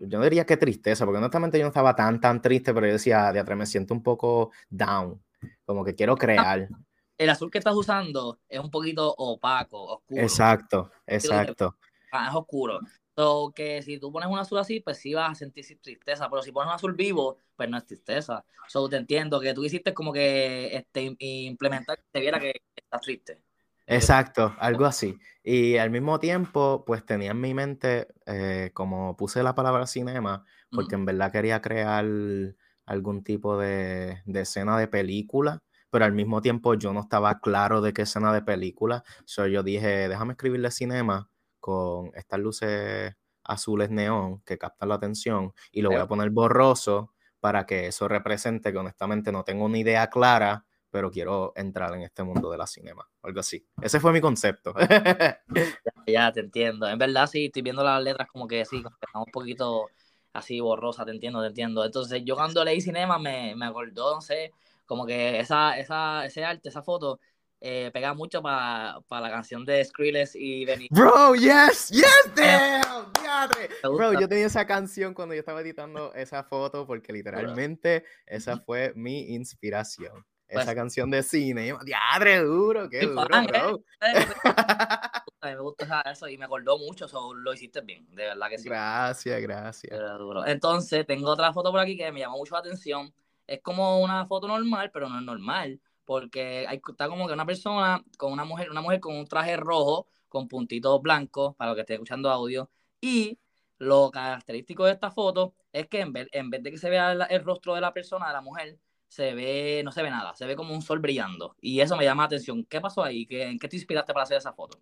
yo no diría que tristeza, porque honestamente yo no estaba tan, tan triste, pero yo decía, diatre, me siento un poco down, como que quiero crear. El azul que estás usando es un poquito opaco, oscuro. Exacto, exacto. Ah, es oscuro. So, que si tú pones un azul así, pues sí vas a sentir tristeza, pero si pones un azul vivo, pues no es tristeza. So, te entiendo que tú hiciste como que este, implementar que se viera que estás triste. Exacto, algo así. Y al mismo tiempo, pues tenía en mi mente, eh, como puse la palabra cinema, porque en verdad quería crear algún tipo de, de escena de película, pero al mismo tiempo yo no estaba claro de qué escena de película. So yo dije, déjame escribirle cinema con estas luces azules neón que captan la atención y lo voy a poner borroso para que eso represente que honestamente no tengo una idea clara pero quiero entrar en este mundo de la cinema, algo así. Ese fue mi concepto. Ya, te entiendo. En verdad, sí, estoy viendo las letras como que sí, como que están un poquito así borrosa, te entiendo, te entiendo. Entonces, yo cuando leí cinema me, me acordó, no sé, como que esa, esa, ese arte, esa foto, eh, pega mucho para la canción de Skrillex y Benny. Bro, yes, yes, damn, Bro, yo tenía esa canción cuando yo estaba editando esa foto porque literalmente esa fue mi inspiración. Pues- Esa canción de cine, diadre, duro, qué duro, fan, ¿eh? bro. A mí me gusta eso y me acordó mucho, so, lo hiciste bien, de verdad que sí. Gracias, gracias. Duro. Entonces, tengo otra foto por aquí que me llamó mucho la atención. Es como una foto normal, pero no es normal. Porque hay, está como que una persona con una mujer, una mujer con un traje rojo, con puntitos blancos, para los que esté escuchando audio. Y lo característico de esta foto es que en vez, en vez de que se vea el, el rostro de la persona, de la mujer, se ve, no se ve nada, se ve como un sol brillando. Y eso me llama la atención. ¿Qué pasó ahí? ¿Qué, ¿En qué te inspiraste para hacer esa foto?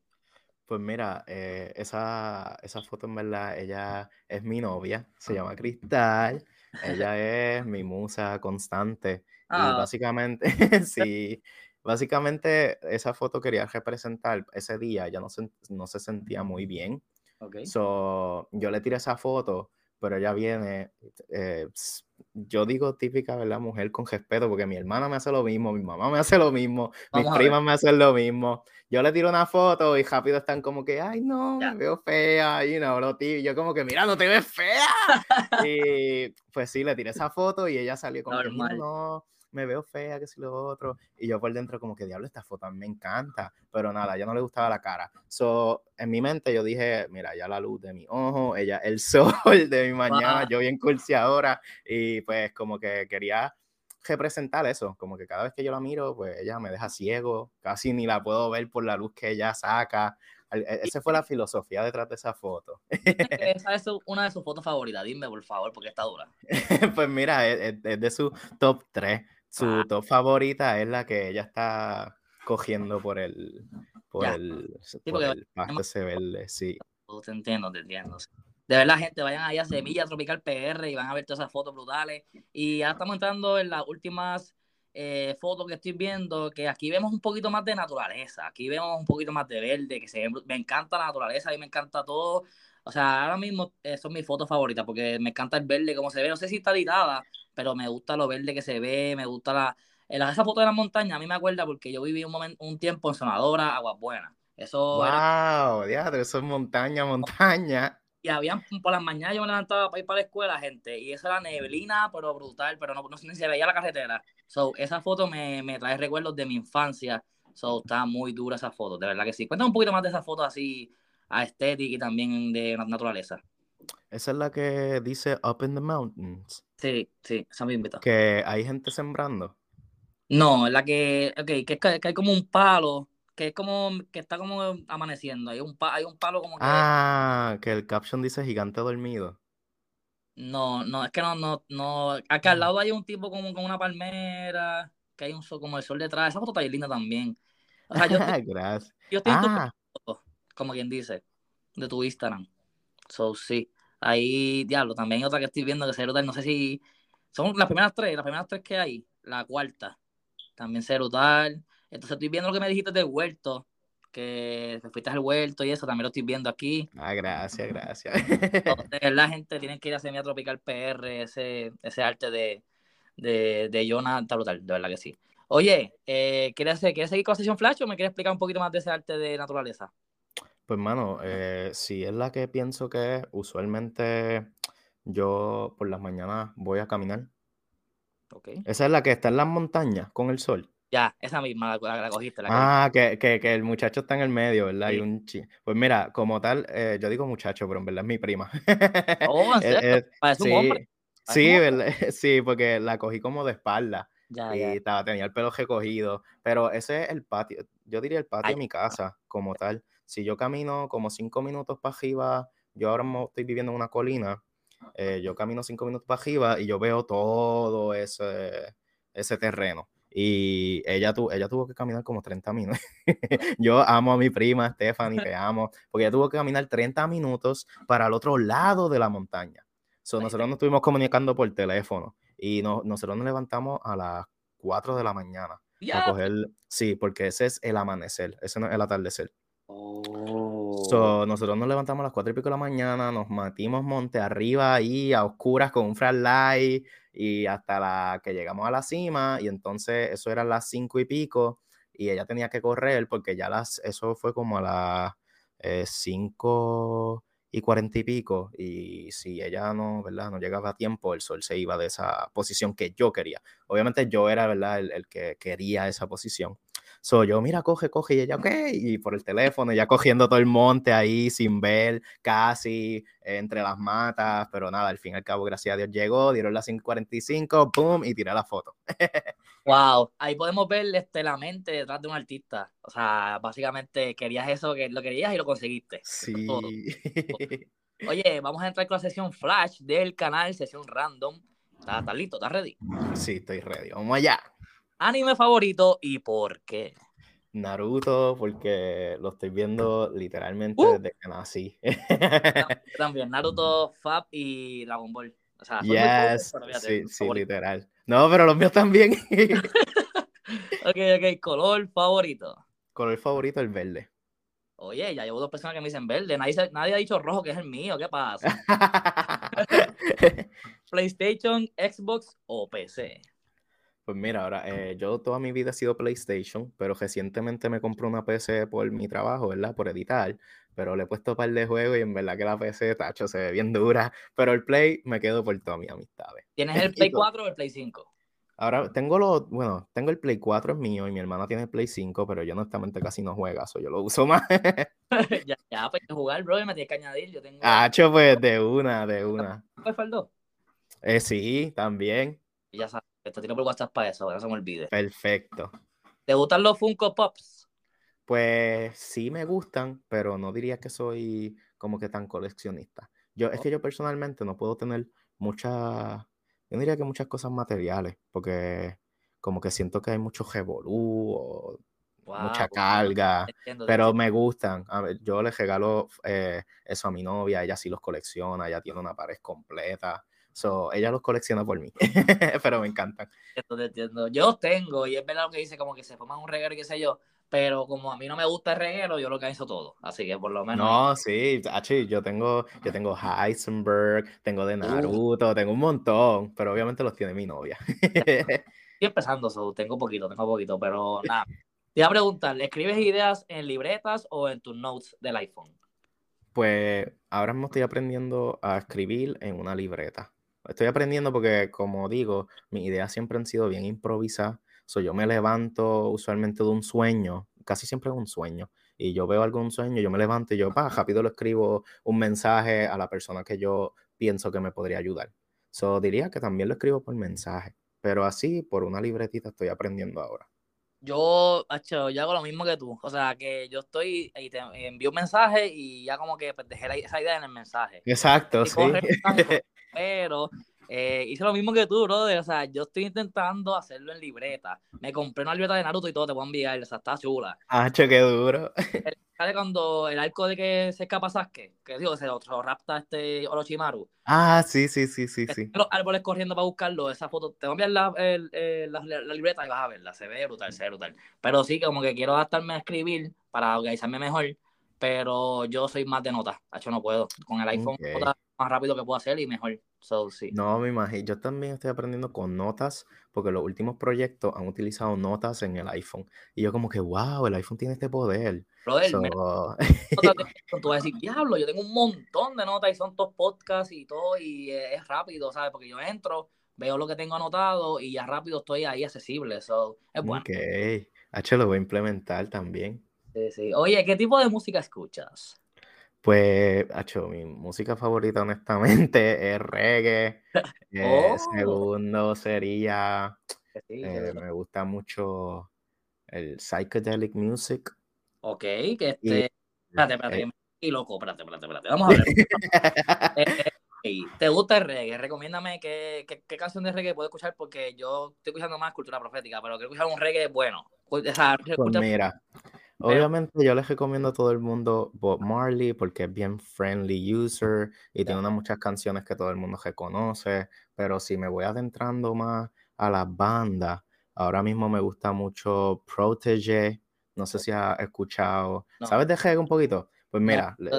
Pues mira, eh, esa, esa foto en verdad, ella es mi novia, se llama Cristal, ella es mi musa constante y Ah, básicamente, sí, básicamente esa foto quería representar ese día, ella no se, no se sentía muy bien, ok. so, yo le tiré esa foto, pero ella viene, eh, yo digo típica, ¿verdad? Mujer con respeto, porque mi hermana me hace lo mismo, mi mamá me hace lo mismo, mis Vamos primas me hacen lo mismo. Yo le tiro una foto y rápido están como que, ay, no, Ya. me veo fea, y no, bro, tío. Yo como que, mira, no te ves fea. y pues sí, le tiré esa foto y ella salió como que, Normal. no, me veo fea, que si lo otro. Y yo por dentro como que, diablo, esta foto a mí me encanta. Pero nada, ya no le gustaba la cara. So, en mi mente yo dije, mira, ya la luz de mi ojo, ella, el sol de mi mañana, Wow. yo bien cursi ahora. Y pues como que quería representar eso, como que cada vez que yo la miro, pues ella me deja ciego, casi ni la puedo ver por la luz que ella saca. E- Esa fue la filosofía detrás de esa foto. Esa es una de sus fotos favoritas. Dime, por favor, porque está dura. Pues mira, es, es- es de su top 3. Su Ah. top favorita es la que ella está cogiendo por el, por Ya. el, por porque el pasto ese verde, sí. Oh, Te entiendo, te entiendo. De verdad, gente, vayan allá a Semilla Tropical PR y van a ver todas esas fotos brutales. Y ya estamos entrando en las últimas eh, fotos que estoy viendo, que aquí vemos un poquito más de naturaleza, aquí vemos un poquito más de verde, que se me encanta la naturaleza, a mí me encanta todo. O sea, ahora mismo eh, son mis fotos favoritas porque me encanta el verde, cómo se ve. No sé si está editada, pero me gusta lo verde que se ve, me gusta la... eh, esa foto de la montaña, a mí me acuerda porque yo viví un, momento, un tiempo en Sonadora, Aguas Buenas. Eso era ¡Wow! Diadre, eso es montaña, montaña. y habían por las mañanas yo me levantaba para ir para la escuela, gente, y eso era neblina, pero brutal, pero no, no ni se veía la carretera. So, esa foto me, me trae recuerdos de mi infancia. So, está muy dura esa foto, de verdad que sí. Cuéntame un poquito más de esa foto así, a estética y también de na- naturaleza. Esa es la que dice Up in the Mountains. Sí, sí, esa me invita. Que hay gente sembrando. No, es la que, ok, que, es que, que hay como un palo, que es como, que está como amaneciendo. Hay un, pa- hay un palo como que. Ah, que el caption dice gigante dormido. No, no, es que no, no, no. Acá al lado hay un tipo como con una palmera, que hay un sol, como el sol detrás. Esa foto está bien linda también. O sea, yo, estoy- Gracias. yo estoy Ah, como quien dice, de tu Instagram. So, sí. Ahí, diablo, también hay otra que estoy viendo que se brutal. No sé si. Son las primeras tres, las primeras tres que hay. La cuarta. También se. Entonces estoy viendo lo que me dijiste del huerto. Que te fuiste al huerto y eso, también lo estoy viendo aquí. ah, gracias, gracias. Entonces, la gente tiene que ir a Semilla Tropical PR, ese, ese arte de, de, de Jonah, está brutal, de verdad que sí. Oye, eh, ¿quieres, ¿quieres seguir con la sesión Flash o me quieres explicar un poquito más de ese arte de naturaleza? Pues, mano, eh, si es la que pienso que es, usualmente yo por las mañanas voy a caminar. Ok. Esa es la que está en las montañas con el sol. Ya, esa misma la, la- la cogiste. La Ah, que, que, que el muchacho está en el medio, ¿verdad? Y Sí. un chi. Pues mira, como tal, eh, yo digo muchacho, pero en verdad es mi prima. Oh, ¿en serio? Parece un sí, hombre. Parece sí, un hombre. ¿verdad? Sí, porque la cogí como de espalda Ya, y ya. estaba, tenía el pelo recogido. Pero ese es el patio, yo diría el patio Ay, de mi casa, como tal. Si yo camino como cinco minutos para arriba, yo ahora mismo estoy viviendo en una colina, eh, yo camino cinco minutos para arriba y yo veo todo ese, ese terreno. Y ella, tu, ella tuvo que caminar como 30 minutos. yo amo a mi prima Stephanie, te amo, porque ella tuvo que caminar 30 minutos para el otro lado de la montaña. So, nosotros nos estuvimos comunicando por teléfono y no- nosotros nos levantamos a las 4 de la mañana a Ya. coger, sí, porque ese es el amanecer, ese no es el atardecer. Oh. So, nosotros nos levantamos a las 4 y pico de la mañana, nos matimos monte arriba ahí a oscuras con un flashlight y hasta la que llegamos a la cima y entonces eso era las 5 y pico y ella tenía que correr porque ya las, eso fue como a las 5 y 40 y pico y si ella no, ¿verdad? No llegaba a tiempo, el sol se iba de esa posición que yo quería. Obviamente yo era, ¿verdad? El, el que quería esa posición. So, yo, mira, coge, coge, y ella, ok, y por el teléfono, ya cogiendo todo el monte ahí sin ver, casi eh, entre las matas, pero nada, al fin y al cabo, gracias a Dios llegó, dieron las 5.45, boom, y tiré la foto. Wow, ahí podemos ver este, la mente detrás de un artista. O sea, básicamente querías eso, que lo querías y lo conseguiste. Todo. Sí. Oye, vamos a entrar con la sesión Flash del canal, sesión random. ¿Estás, estás listo? ¿Estás ready? sí, estoy ready, vamos allá. Anime favorito y por qué. Naruto, porque lo estoy viendo literalmente Uh. desde que nací. También Naruto, Fab y Dragon Ball. O sea, yes, sí, sí, favorito. literal. No, pero los míos también. Ok, ok, color favorito. Color favorito, el verde. Oye, ya llevo dos personas que me dicen verde. Nadie, nadie ha dicho rojo, que es el mío. ¿Qué pasa? PlayStation, Xbox o PC. Pues mira, ahora eh, yo toda mi vida he sido PlayStation, pero recientemente me compré una PC por mi trabajo, ¿verdad? Por editar, pero le he puesto un par de juegos y en verdad que la PC, tacho, se ve bien dura, pero el Play me quedo por todas mis amistades. ¿Tienes el Y Play to- 4 o el Play 5? Ahora tengo los, bueno, tengo el Play 4 es mío y mi hermana tiene el Play 5, pero yo honestamente casi no juega, so yo lo uso más. ya, ya, pues jugar, bro, me tienes que añadir. Yo tengo. Hacho, pues de una, de una. ¿Cuál fue el dos? Eh, sí, también, Y ya sabes, te tiro por WhatsApp para eso, que no se me olvide. perfecto. ¿Te gustan los Funko Pops? Pues sí me gustan, pero no diría que soy como que tan coleccionista. Yo, es que yo personalmente no puedo tener muchas, yo diría que muchas cosas materiales, porque como que siento que hay mucho revolú o mucha Wow, carga, entiendo, pero me gustan. A ver, yo le regalo eh, eso a mi novia, ella sí los colecciona, ella tiene una pared completa. So, ella los colecciona por mí, pero me encantan. Entiendo, te entiendo. Yo los tengo y es verdad lo que dice, como que se forman un reguero y qué sé yo, pero como a mí no me gusta el reguero, yo lo organizo todo. Así que por lo menos. No, sí, achi, yo tengo, yo tengo Heisenberg, tengo de Naruto, tengo un montón, pero obviamente los tiene mi novia. Estoy empezando, so, tengo poquito, tengo poquito, pero nada. Te iba a preguntar, ¿escribes ideas en libretas o en tus notes del iPhone? Pues ahora mismo estoy aprendiendo a escribir en una libreta. Estoy aprendiendo porque, como digo, mis ideas siempre han sido bien improvisadas. So, yo me levanto usualmente de un sueño, casi siempre de un sueño, y yo veo algún sueño, yo me levanto y yo, pa, rápido lo escribo un mensaje a la persona que yo pienso que me podría ayudar. So, diría que también lo escribo por mensaje, pero así, por una libretita, estoy aprendiendo ahora. Yo, hecho, yo hago lo mismo que tú. O sea, que yo estoy y te envío un mensaje y ya como que pues, dejé esa idea en el mensaje. Exacto, sí. pero eh, hice lo mismo que tú, brother. O sea, yo estoy intentando hacerlo en libreta. Me compré una libreta de Naruto y todo, te voy a enviar. O sea, está chula. Ah, qué duro. ¿Sabes cuando el arco de que se escapa Sasuke? Que digo, se lo, rapta este Orochimaru. Ah, sí, sí, sí, sí, sí. Los árboles corriendo para buscarlo, esa foto. Te voy a enviar la, la, libreta y vas a verla. Se ve brutal, se ve brutal. Pero sí, como que quiero adaptarme a escribir para organizarme mejor. Pero yo soy más de notas. Hecho, no puedo. Con el iPhone, más rápido que puedo hacer y mejor. So, sí. No, me imagino. Yo también estoy aprendiendo con notas, porque los últimos proyectos han utilizado notas en el iPhone. Y yo como que, wow, el iPhone tiene este poder. Brother, so... tú vas a decir, diablo, yo tengo un montón de notas y son todos podcasts y todo, y es rápido, ¿sabes? Porque yo entro, veo lo que tengo anotado y ya rápido estoy ahí accesible. So, es bueno. Ok, H lo voy a implementar también. Sí, sí. Oye, ¿qué tipo de música escuchas? Pues, hecho, mi música favorita, honestamente, es reggae. Eh, oh. Segundo sería. Eh, me gusta mucho el psychedelic music. Ok, que este. Y, espérate, espérate, eh, y loco, espérate, espérate, espérate. Vamos a ver. ¿Te gusta el reggae? Recomiéndame qué, qué, qué, canción de reggae puedo escuchar porque yo estoy escuchando más cultura profética, pero quiero escuchar un reggae bueno. O sea, pues mira, Obviamente yo les recomiendo a todo el mundo Bob Marley porque es bien friendly user y tiene unas muchas canciones que todo el mundo reconoce, pero si me voy adentrando más a las bandas, ahora mismo me gusta mucho Protege, no sé si has escuchado, ¿sabes de reggae un poquito? Pues mira, mis,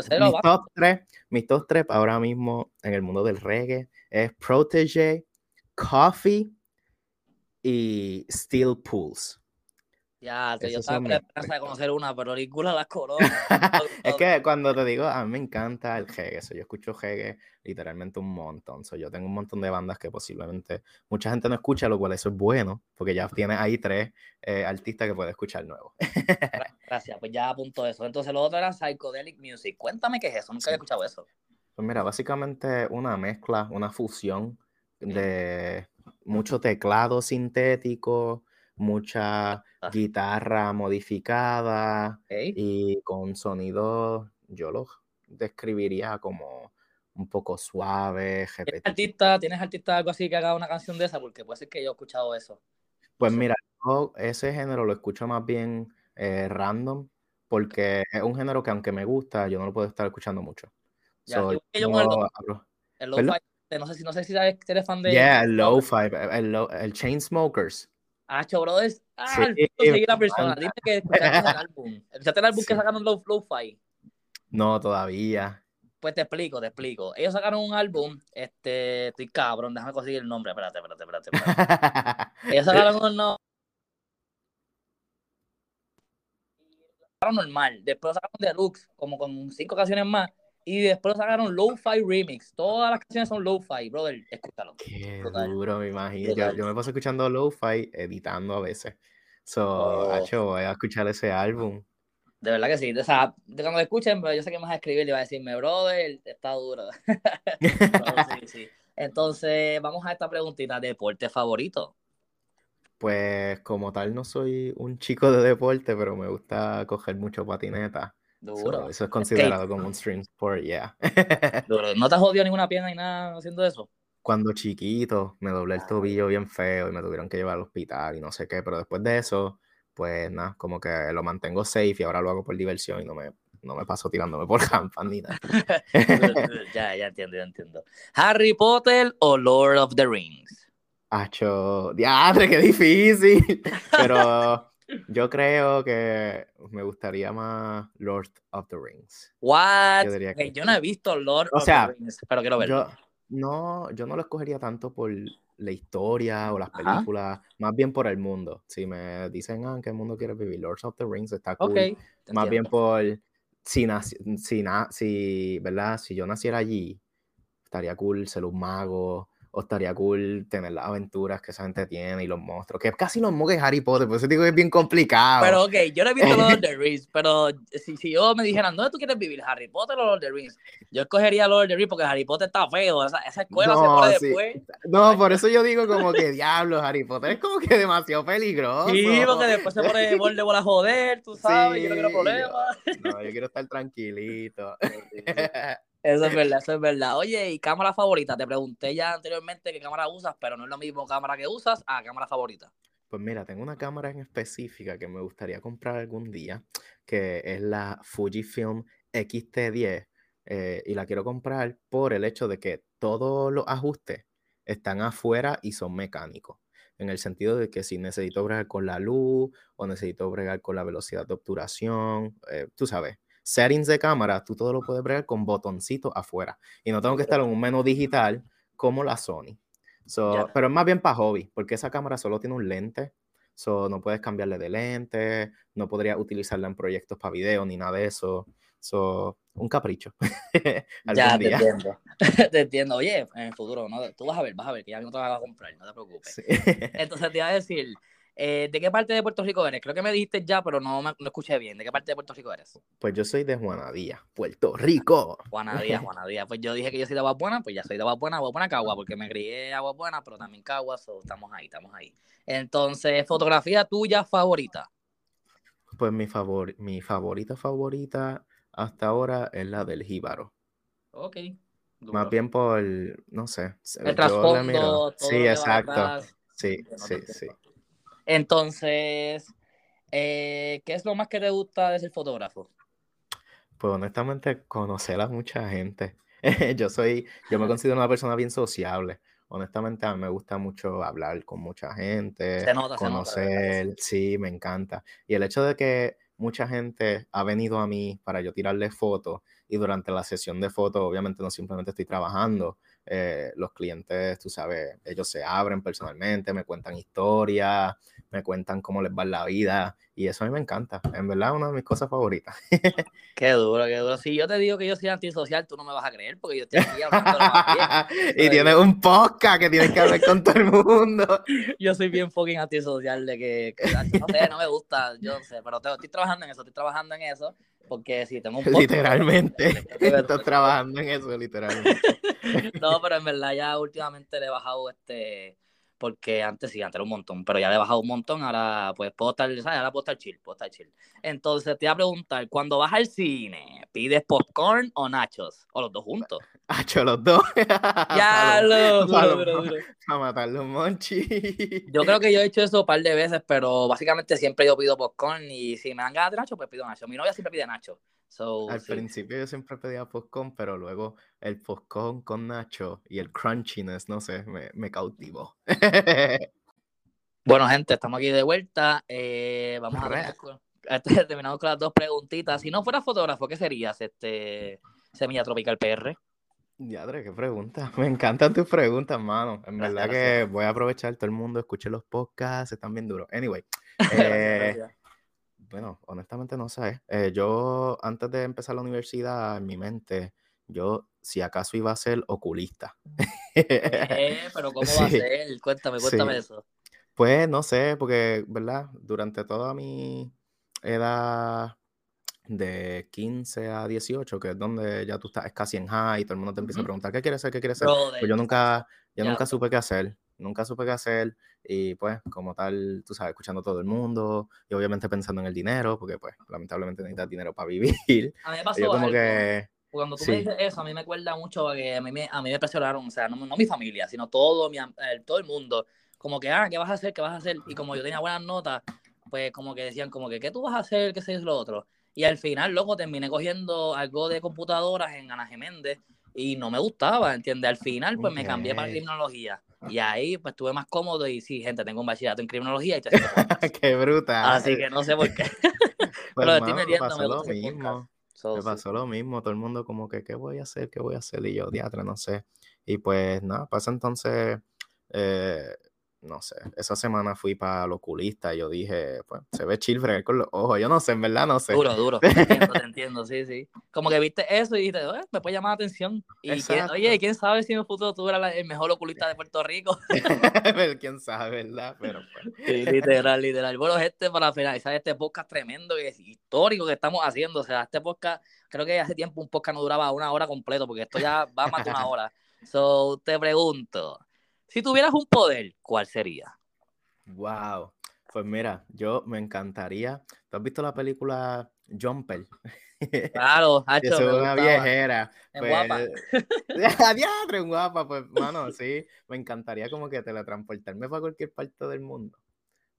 top tres, mis top tres ahora mismo en el mundo del reggae es Protege, Coffee y Steel Pools. Ya, te, yo estaba con la esperanza de conocer una, pero ninguna las conozco. es que cuando te digo, a mí me encanta el reggae, yo escucho reggae literalmente un montón. yo tengo un montón de bandas que posiblemente mucha gente no escucha, lo cual eso es bueno, porque ya tienes ahí tres eh, artistas que puedes escuchar nuevos. Gracias, pues ya apunto eso. Entonces lo otro era Psychedelic Music. Cuéntame qué es eso, nunca había escuchado eso. Pues mira, básicamente una mezcla, una fusión de mucho teclado sintético, mucha ah. guitarra modificada y con sonido, yo lo describiría como un poco suave. ¿Tienes artista, ¿Tienes artista algo así que haga una canción de esa? Porque puede ser que yo he escuchado eso. Pues mira, ese género lo escucho más bien eh, random, porque es un género que aunque me gusta, yo no lo puedo estar escuchando mucho. el, no sé si no sé si eres fan de. Yeah, el lo-fi, el, el Chainsmokers. Ah, brothers. Ah, sí, seguir la persona. Dime que escuchaste el álbum. ¿Escuchaste el álbum que sacaron Low Flow Fight? No, todavía. Pues te explico, te explico. Ellos sacaron un álbum, este, estoy cabrón, déjame conseguir el nombre, espérate, espérate, espérate. espérate. Ellos sacaron un no. normal, después sacaron Deluxe, como con cinco canciones más, y después sacaron Lo-Fi Remix. Todas las canciones son Lo-Fi, brother. Escúchalo. Qué duro, me imagino. Yo, me paso escuchando Lo-Fi, editando a veces. So, oh. voy a escuchar ese álbum. De verdad que sí. O sea, de cuando lo escuchen, pero yo sé que me vas a escribir y va a decirme, brother, está duro. sí, sí. Entonces, vamos a esta preguntita. ¿Deporte favorito? Pues como tal no soy un chico de deporte, pero me gusta coger mucho patineta. Duro. eso es considerado como un stream sport, yeah. ¿No te has jodido ninguna pierna ni nada haciendo eso? Cuando chiquito me doblé el tobillo bien feo y me tuvieron que llevar al hospital y no sé qué, pero después de eso, pues nada, como que lo mantengo safe y ahora lo hago por diversión y no me, no me paso tirándome por campas ni nada. ya, ya entiendo, ya entiendo. ¿Harry Potter o Lord of the Rings? Acho, diadre, qué difícil. Pero yo creo que me gustaría más Lord of the Rings. What? Yo, no he visto Lord of the Rings, pero quiero verlo. Yo, no, yo no lo escogería tanto por la historia o las películas, más bien por el mundo. Si me dicen, ah, ¿en qué mundo quieres vivir? Lord of the Rings está cool. más bien por si, si, si, ¿verdad? si yo naciera allí, estaría cool ser un mago o estaría cool tener las aventuras que esa gente tiene y los monstruos, que es casi lo mismo que Harry Potter, por eso digo que es bien complicado. Pero ok, yo no he visto Lord of the Rings, pero si, si yo me dijeran, ¿dónde tú quieres vivir, Harry Potter o Lord of the Rings? Yo escogería Lord of the Rings porque Harry Potter está feo, esa, esa escuela se pone después. No, por eso yo digo como que diablo, Harry Potter es como que demasiado peligroso. Sí, porque después se pone Voldemort a joder, tú sabes, yo no quiero problemas. No, yo quiero estar tranquilito. Eso es verdad, eso es verdad. Oye, ¿y cámara favorita? Te pregunté ya anteriormente qué cámara usas, pero no es lo mismo cámara que usas a cámara favorita. Pues mira, tengo una cámara en específica que me gustaría comprar algún día, que es la Fujifilm X-T10, eh, y la quiero comprar por el hecho de que todos los ajustes están afuera y son mecánicos. En el sentido de que si necesito bregar con la luz o necesito bregar con la velocidad de obturación, eh, tú sabes, settings de cámara, tú todo lo puedes bregar con botoncitos afuera. Y no tengo que estar en un menú digital como la Sony. Pero es más bien para hobby, porque esa cámara solo tiene un lente. So, no puedes cambiarle de lente, no podrías utilizarla en proyectos para video ni nada de eso. So, un capricho. ya, te entiendo. te entiendo. Oye, en el futuro, ¿no? tú vas a ver, vas a ver, que ya no te vas a comprar, no te preocupes. Entonces te iba a decir, eh, ¿De qué parte de Puerto Rico eres? Creo que me dijiste ya, pero no, me, no escuché bien. ¿De qué parte de Puerto Rico eres? Pues yo soy de Juanadía, Puerto Rico. Juanadía, Juanadía. Pues yo dije que yo soy de Agua Buena, pues ya soy de Agua Buena, Agua Buena, Cagua, porque me crié Agua Buena, pero también Cagua, so estamos ahí, estamos ahí. Entonces, fotografía tuya favorita. Pues mi, favor, mi favorita favorita hasta ahora es la del jíbaro. Ok. Más bien por, no sé. El trasfondo. Sí, exacto. Sí, sí, sí. Entonces, eh, ¿qué es lo más que te gusta de ser fotógrafo? Pues honestamente, conocer a mucha gente. yo soy, yo me considero una persona bien sociable. Honestamente, a mí me gusta mucho hablar con mucha gente, conocer, sí, me encanta. Y el hecho de que mucha gente ha venido a mí para yo tirarle fotos y durante la sesión de fotos, obviamente no simplemente estoy trabajando, eh, los clientes, tú sabes, ellos se abren personalmente, me cuentan historias, me cuentan cómo les va la vida y eso a mí me encanta. En verdad, es una de mis cosas favoritas. qué duro, qué duro. Si yo te digo que yo soy antisocial, tú no me vas a creer porque yo estoy aquí hablando de Y tienes un podcast que tienes que hablar con todo el mundo. yo soy bien fucking antisocial de que, no sé, no me gusta, yo no sé, pero estoy trabajando en eso, estoy trabajando en eso porque si tengo un podcast, Literalmente, estás trabajando en eso, literalmente. no, pero en verdad ya últimamente le he bajado este porque antes sí, antes era un montón, pero ya le he bajado un montón, ahora pues puedo estar, ¿sabes? Ahora puedo estar chill, puedo estar chill. Entonces te voy a preguntar, cuando vas al cine, ¿pides popcorn o nachos? ¿O los dos juntos? Hacho, los dos. ya lo, A matar los monchis. Yo creo que yo he hecho eso un par de veces, pero básicamente siempre yo pido popcorn y si me dan ganas de nacho, pues pido nacho. Mi novia siempre pide nacho. Al principio yo siempre pedía popcorn, pero luego el popcorn con nacho y el crunchiness, no sé, me, me cautivó. bueno, gente, estamos aquí de vuelta. Eh, vamos a ver. Terminamos con las dos preguntitas. Si no fuera fotógrafo, ¿qué serías, este Semilla Tropical PR? Ya, qué pregunta. Me encantan tus preguntas, mano. En verdad que voy a aprovechar todo el mundo, escuche los podcasts, están bien duros. Anyway, eh, bueno, honestamente no sé. Eh, yo antes de empezar la universidad, en mi mente, yo si acaso iba a ser oculista. Eh, pero ¿cómo va a ser? Cuéntame, cuéntame eso. Pues no sé, porque, ¿verdad? Durante toda mi edad de 15 a 18, que es donde ya tú estás casi en high y todo el mundo te empieza a preguntar, ¿qué quieres hacer? ¿Qué quieres hacer? pues yo nunca, yo nunca supe qué hacer nunca supe qué hacer y pues como tal, tú sabes, escuchando a todo el mundo y obviamente pensando en el dinero, porque pues lamentablemente necesitas dinero para vivir. A mí me pasó como que... Cuando tú me dices eso, a mí me acuerda mucho que a mí me, a mí me presionaron, o sea, no, mi familia, sino todo, mi, todo el mundo, como que, ah, ¿qué vas a hacer? ¿Qué vas a hacer? Y como yo tenía buenas notas, pues como que decían, como que, ¿qué tú vas a hacer? ¿Qué sé es lo otro? Y al final, luego terminé cogiendo algo de computadoras en Ana Geméndez y no me gustaba, ¿entiendes? Al final, pues me cambié para criminología. Y ahí pues estuve más cómodo y sí, gente, tengo un bachillerato en criminología y te ¡Qué bruta! Así que no sé por qué. Pero estoy metiendo, lo mismo. Me pasó lo mismo, todo el mundo como que, ¿qué voy a hacer? ¿Qué voy a hacer? Y yo, diatra, no sé. Y pues nada, pasa entonces, eh, no sé, esa semana fui para el oculista y yo dije, pues, se ve chill fregar con los ojos. Yo no sé, en verdad no sé. Duro, duro. Te entiendo, te entiendo, sí, sí. Como que viste eso y dijiste, "Eh, me puede llamar la atención. Y quién- oye, quién sabe si en un futuro tú eras el mejor oculista de Puerto Rico. Quién sabe, ¿verdad? Pero pues. Sí, literal, literal. Bueno, gente, para finalizar este podcast tremendo y histórico que estamos haciendo, o sea, este podcast, creo que hace tiempo un podcast no duraba una hora completo, porque esto ya va más de una hora. So, te pregunto, si tuvieras un poder, ¿cuál sería? Wow. Pues mira, yo me encantaría. ¿Tú has visto la película Jumper? Claro, Hacho, es una viejera. Es pues, guapa. En guapa. Pues, mano, sí. Me encantaría como que teletransportarme para cualquier parte del mundo.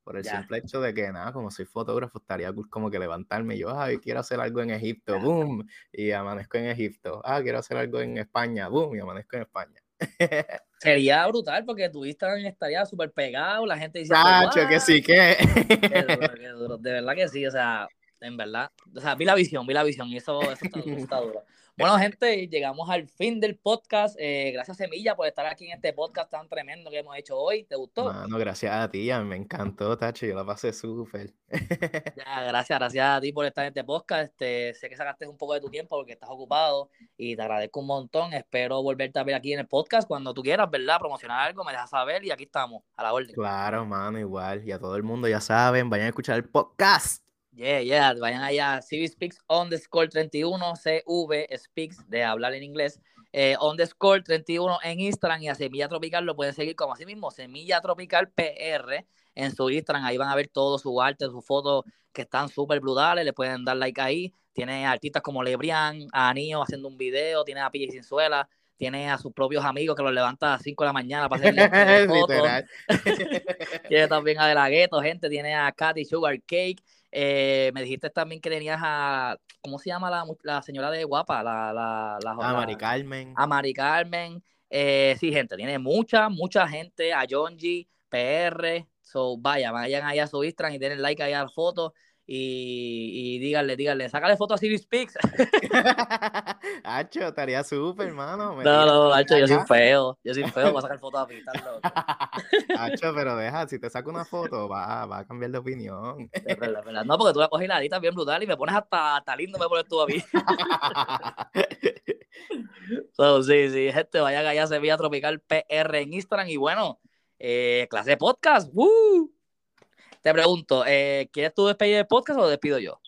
Por el Ya. simple hecho de que, nada, como soy fotógrafo, estaría como que levantarme y yo, ay, quiero hacer algo en Egipto, boom, y amanezco en Egipto. Ah, quiero hacer algo en España, boom, y amanezco en España. Sería brutal porque tu Instagram estaría súper pegado, la gente dice, Chacho, que sí, que. Qué duro, qué duro. De verdad que sí, o sea, en verdad. O sea, vi la visión, vi la visión y eso, eso está, duro, eso está duro. Bueno, gente, llegamos al fin del podcast. Eh, gracias, Semilla, por estar aquí en este podcast tan tremendo que hemos hecho hoy. ¿Te gustó? Mano, gracias a ti, me encantó, Tacho, yo la pasé súper. Ya, gracias, gracias a ti por estar en este podcast. Este, sé que sacaste un poco de tu tiempo porque estás ocupado y te agradezco un montón. Espero volverte a ver aquí en el podcast cuando tú quieras, ¿verdad? Promocionar algo, me dejas saber y aquí estamos, a la orden. Claro, mano, igual. Y a todo el mundo, ya saben, vayan a escuchar el podcast. Yeah, yeah, vayan allá, CV Speaks underscore 31, CV Speaks, de hablar en inglés, eh, underscore 31 en Instagram y a Semilla Tropical lo pueden seguir como así mismo, Semilla Tropical PR en su Instagram, ahí van a ver todo su arte, sus fotos que están súper brutales, le pueden dar like ahí, tiene artistas como Lebrián, a Anillo haciendo un video, tiene a PJ Sinzuela, tiene a sus propios amigos que los levanta a las 5 de la mañana para hacer fotos. Tiene también a De La Ghetto, gente. Tiene a Katy Sugar Cake. Eh, me dijiste también que tenías a. ¿Cómo se llama la, la señora de guapa? La, la, la, A Mari Carmen. a Mari Carmen. Eh, sí, gente, tiene mucha, mucha gente. A John G, PR. So, vaya, vayan allá a su Instagram y denle like ahí a la foto. Y, y díganle, díganle, sácale foto a Siri Speaks. Hacho, estaría súper, hermano. me No, no, por Nacho, yo soy feo. Yo soy feo, voy a sacar fotos a loco. Hacho, pero deja, si te saco una foto, va, va a cambiar de opinión. Es verdad, es verdad. No, porque tú la coges la bien brutal y me pones hasta, hasta lindo me pones tú a mí. So, sí, sí, gente, vayan allá a Sevilla Tropical PR en Instagram y bueno, eh, clase de podcast. ¡woo! Te pregunto, eh, ¿quieres tú despedir el podcast o lo despido yo?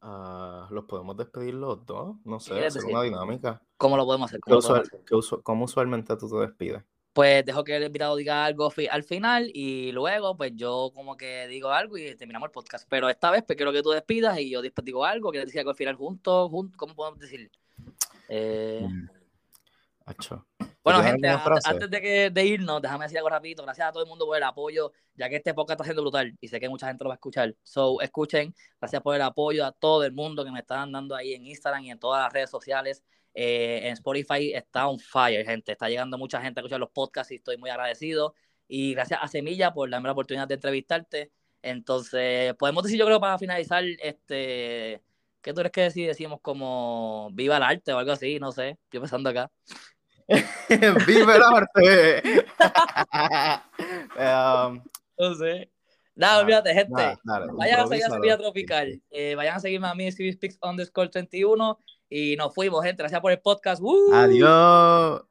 Ah, ¿Los podemos despedir los dos? No sé, hacer decir? una dinámica. ¿Cómo lo podemos hacer? ¿Qué ¿Cómo, lo podemos usual- hacer? qué usu- ¿Cómo usualmente tú te despides? Pues dejo que el invitado diga algo fi- al final y luego pues yo como que digo algo y terminamos el podcast. Pero esta vez pues quiero que tú despidas y yo después digo algo, quieres decir algo al final juntos, juntos ¿cómo podemos decir? Eh, Mm. Bueno, gente, antes, de, que, de irnos, déjame decir algo rapidito. Gracias a todo el mundo por el apoyo, ya que este podcast está siendo brutal y sé que mucha gente lo va a escuchar. So, escuchen, gracias por el apoyo a todo el mundo que me están dando ahí en Instagram y en todas las redes sociales. Eh, en Spotify está on fire, gente. Está llegando mucha gente a escuchar los podcasts y estoy muy agradecido. Y gracias a Semilla por darme la oportunidad de entrevistarte. Entonces, podemos decir, yo creo, para finalizar, este, ¿qué tú crees que si decimos como viva el arte o algo así? No sé, estoy pensando acá. ¡Viva el arte! Um, No sé. Nada, Nada, olvídate, gente. nada, dale, vayan a seguir a. Sevilla Tropical. Eh, vayan a seguirme a mí, Speaks underscore 31. Y nos fuimos, gente. Gracias por el podcast. ¡Woo! Adiós.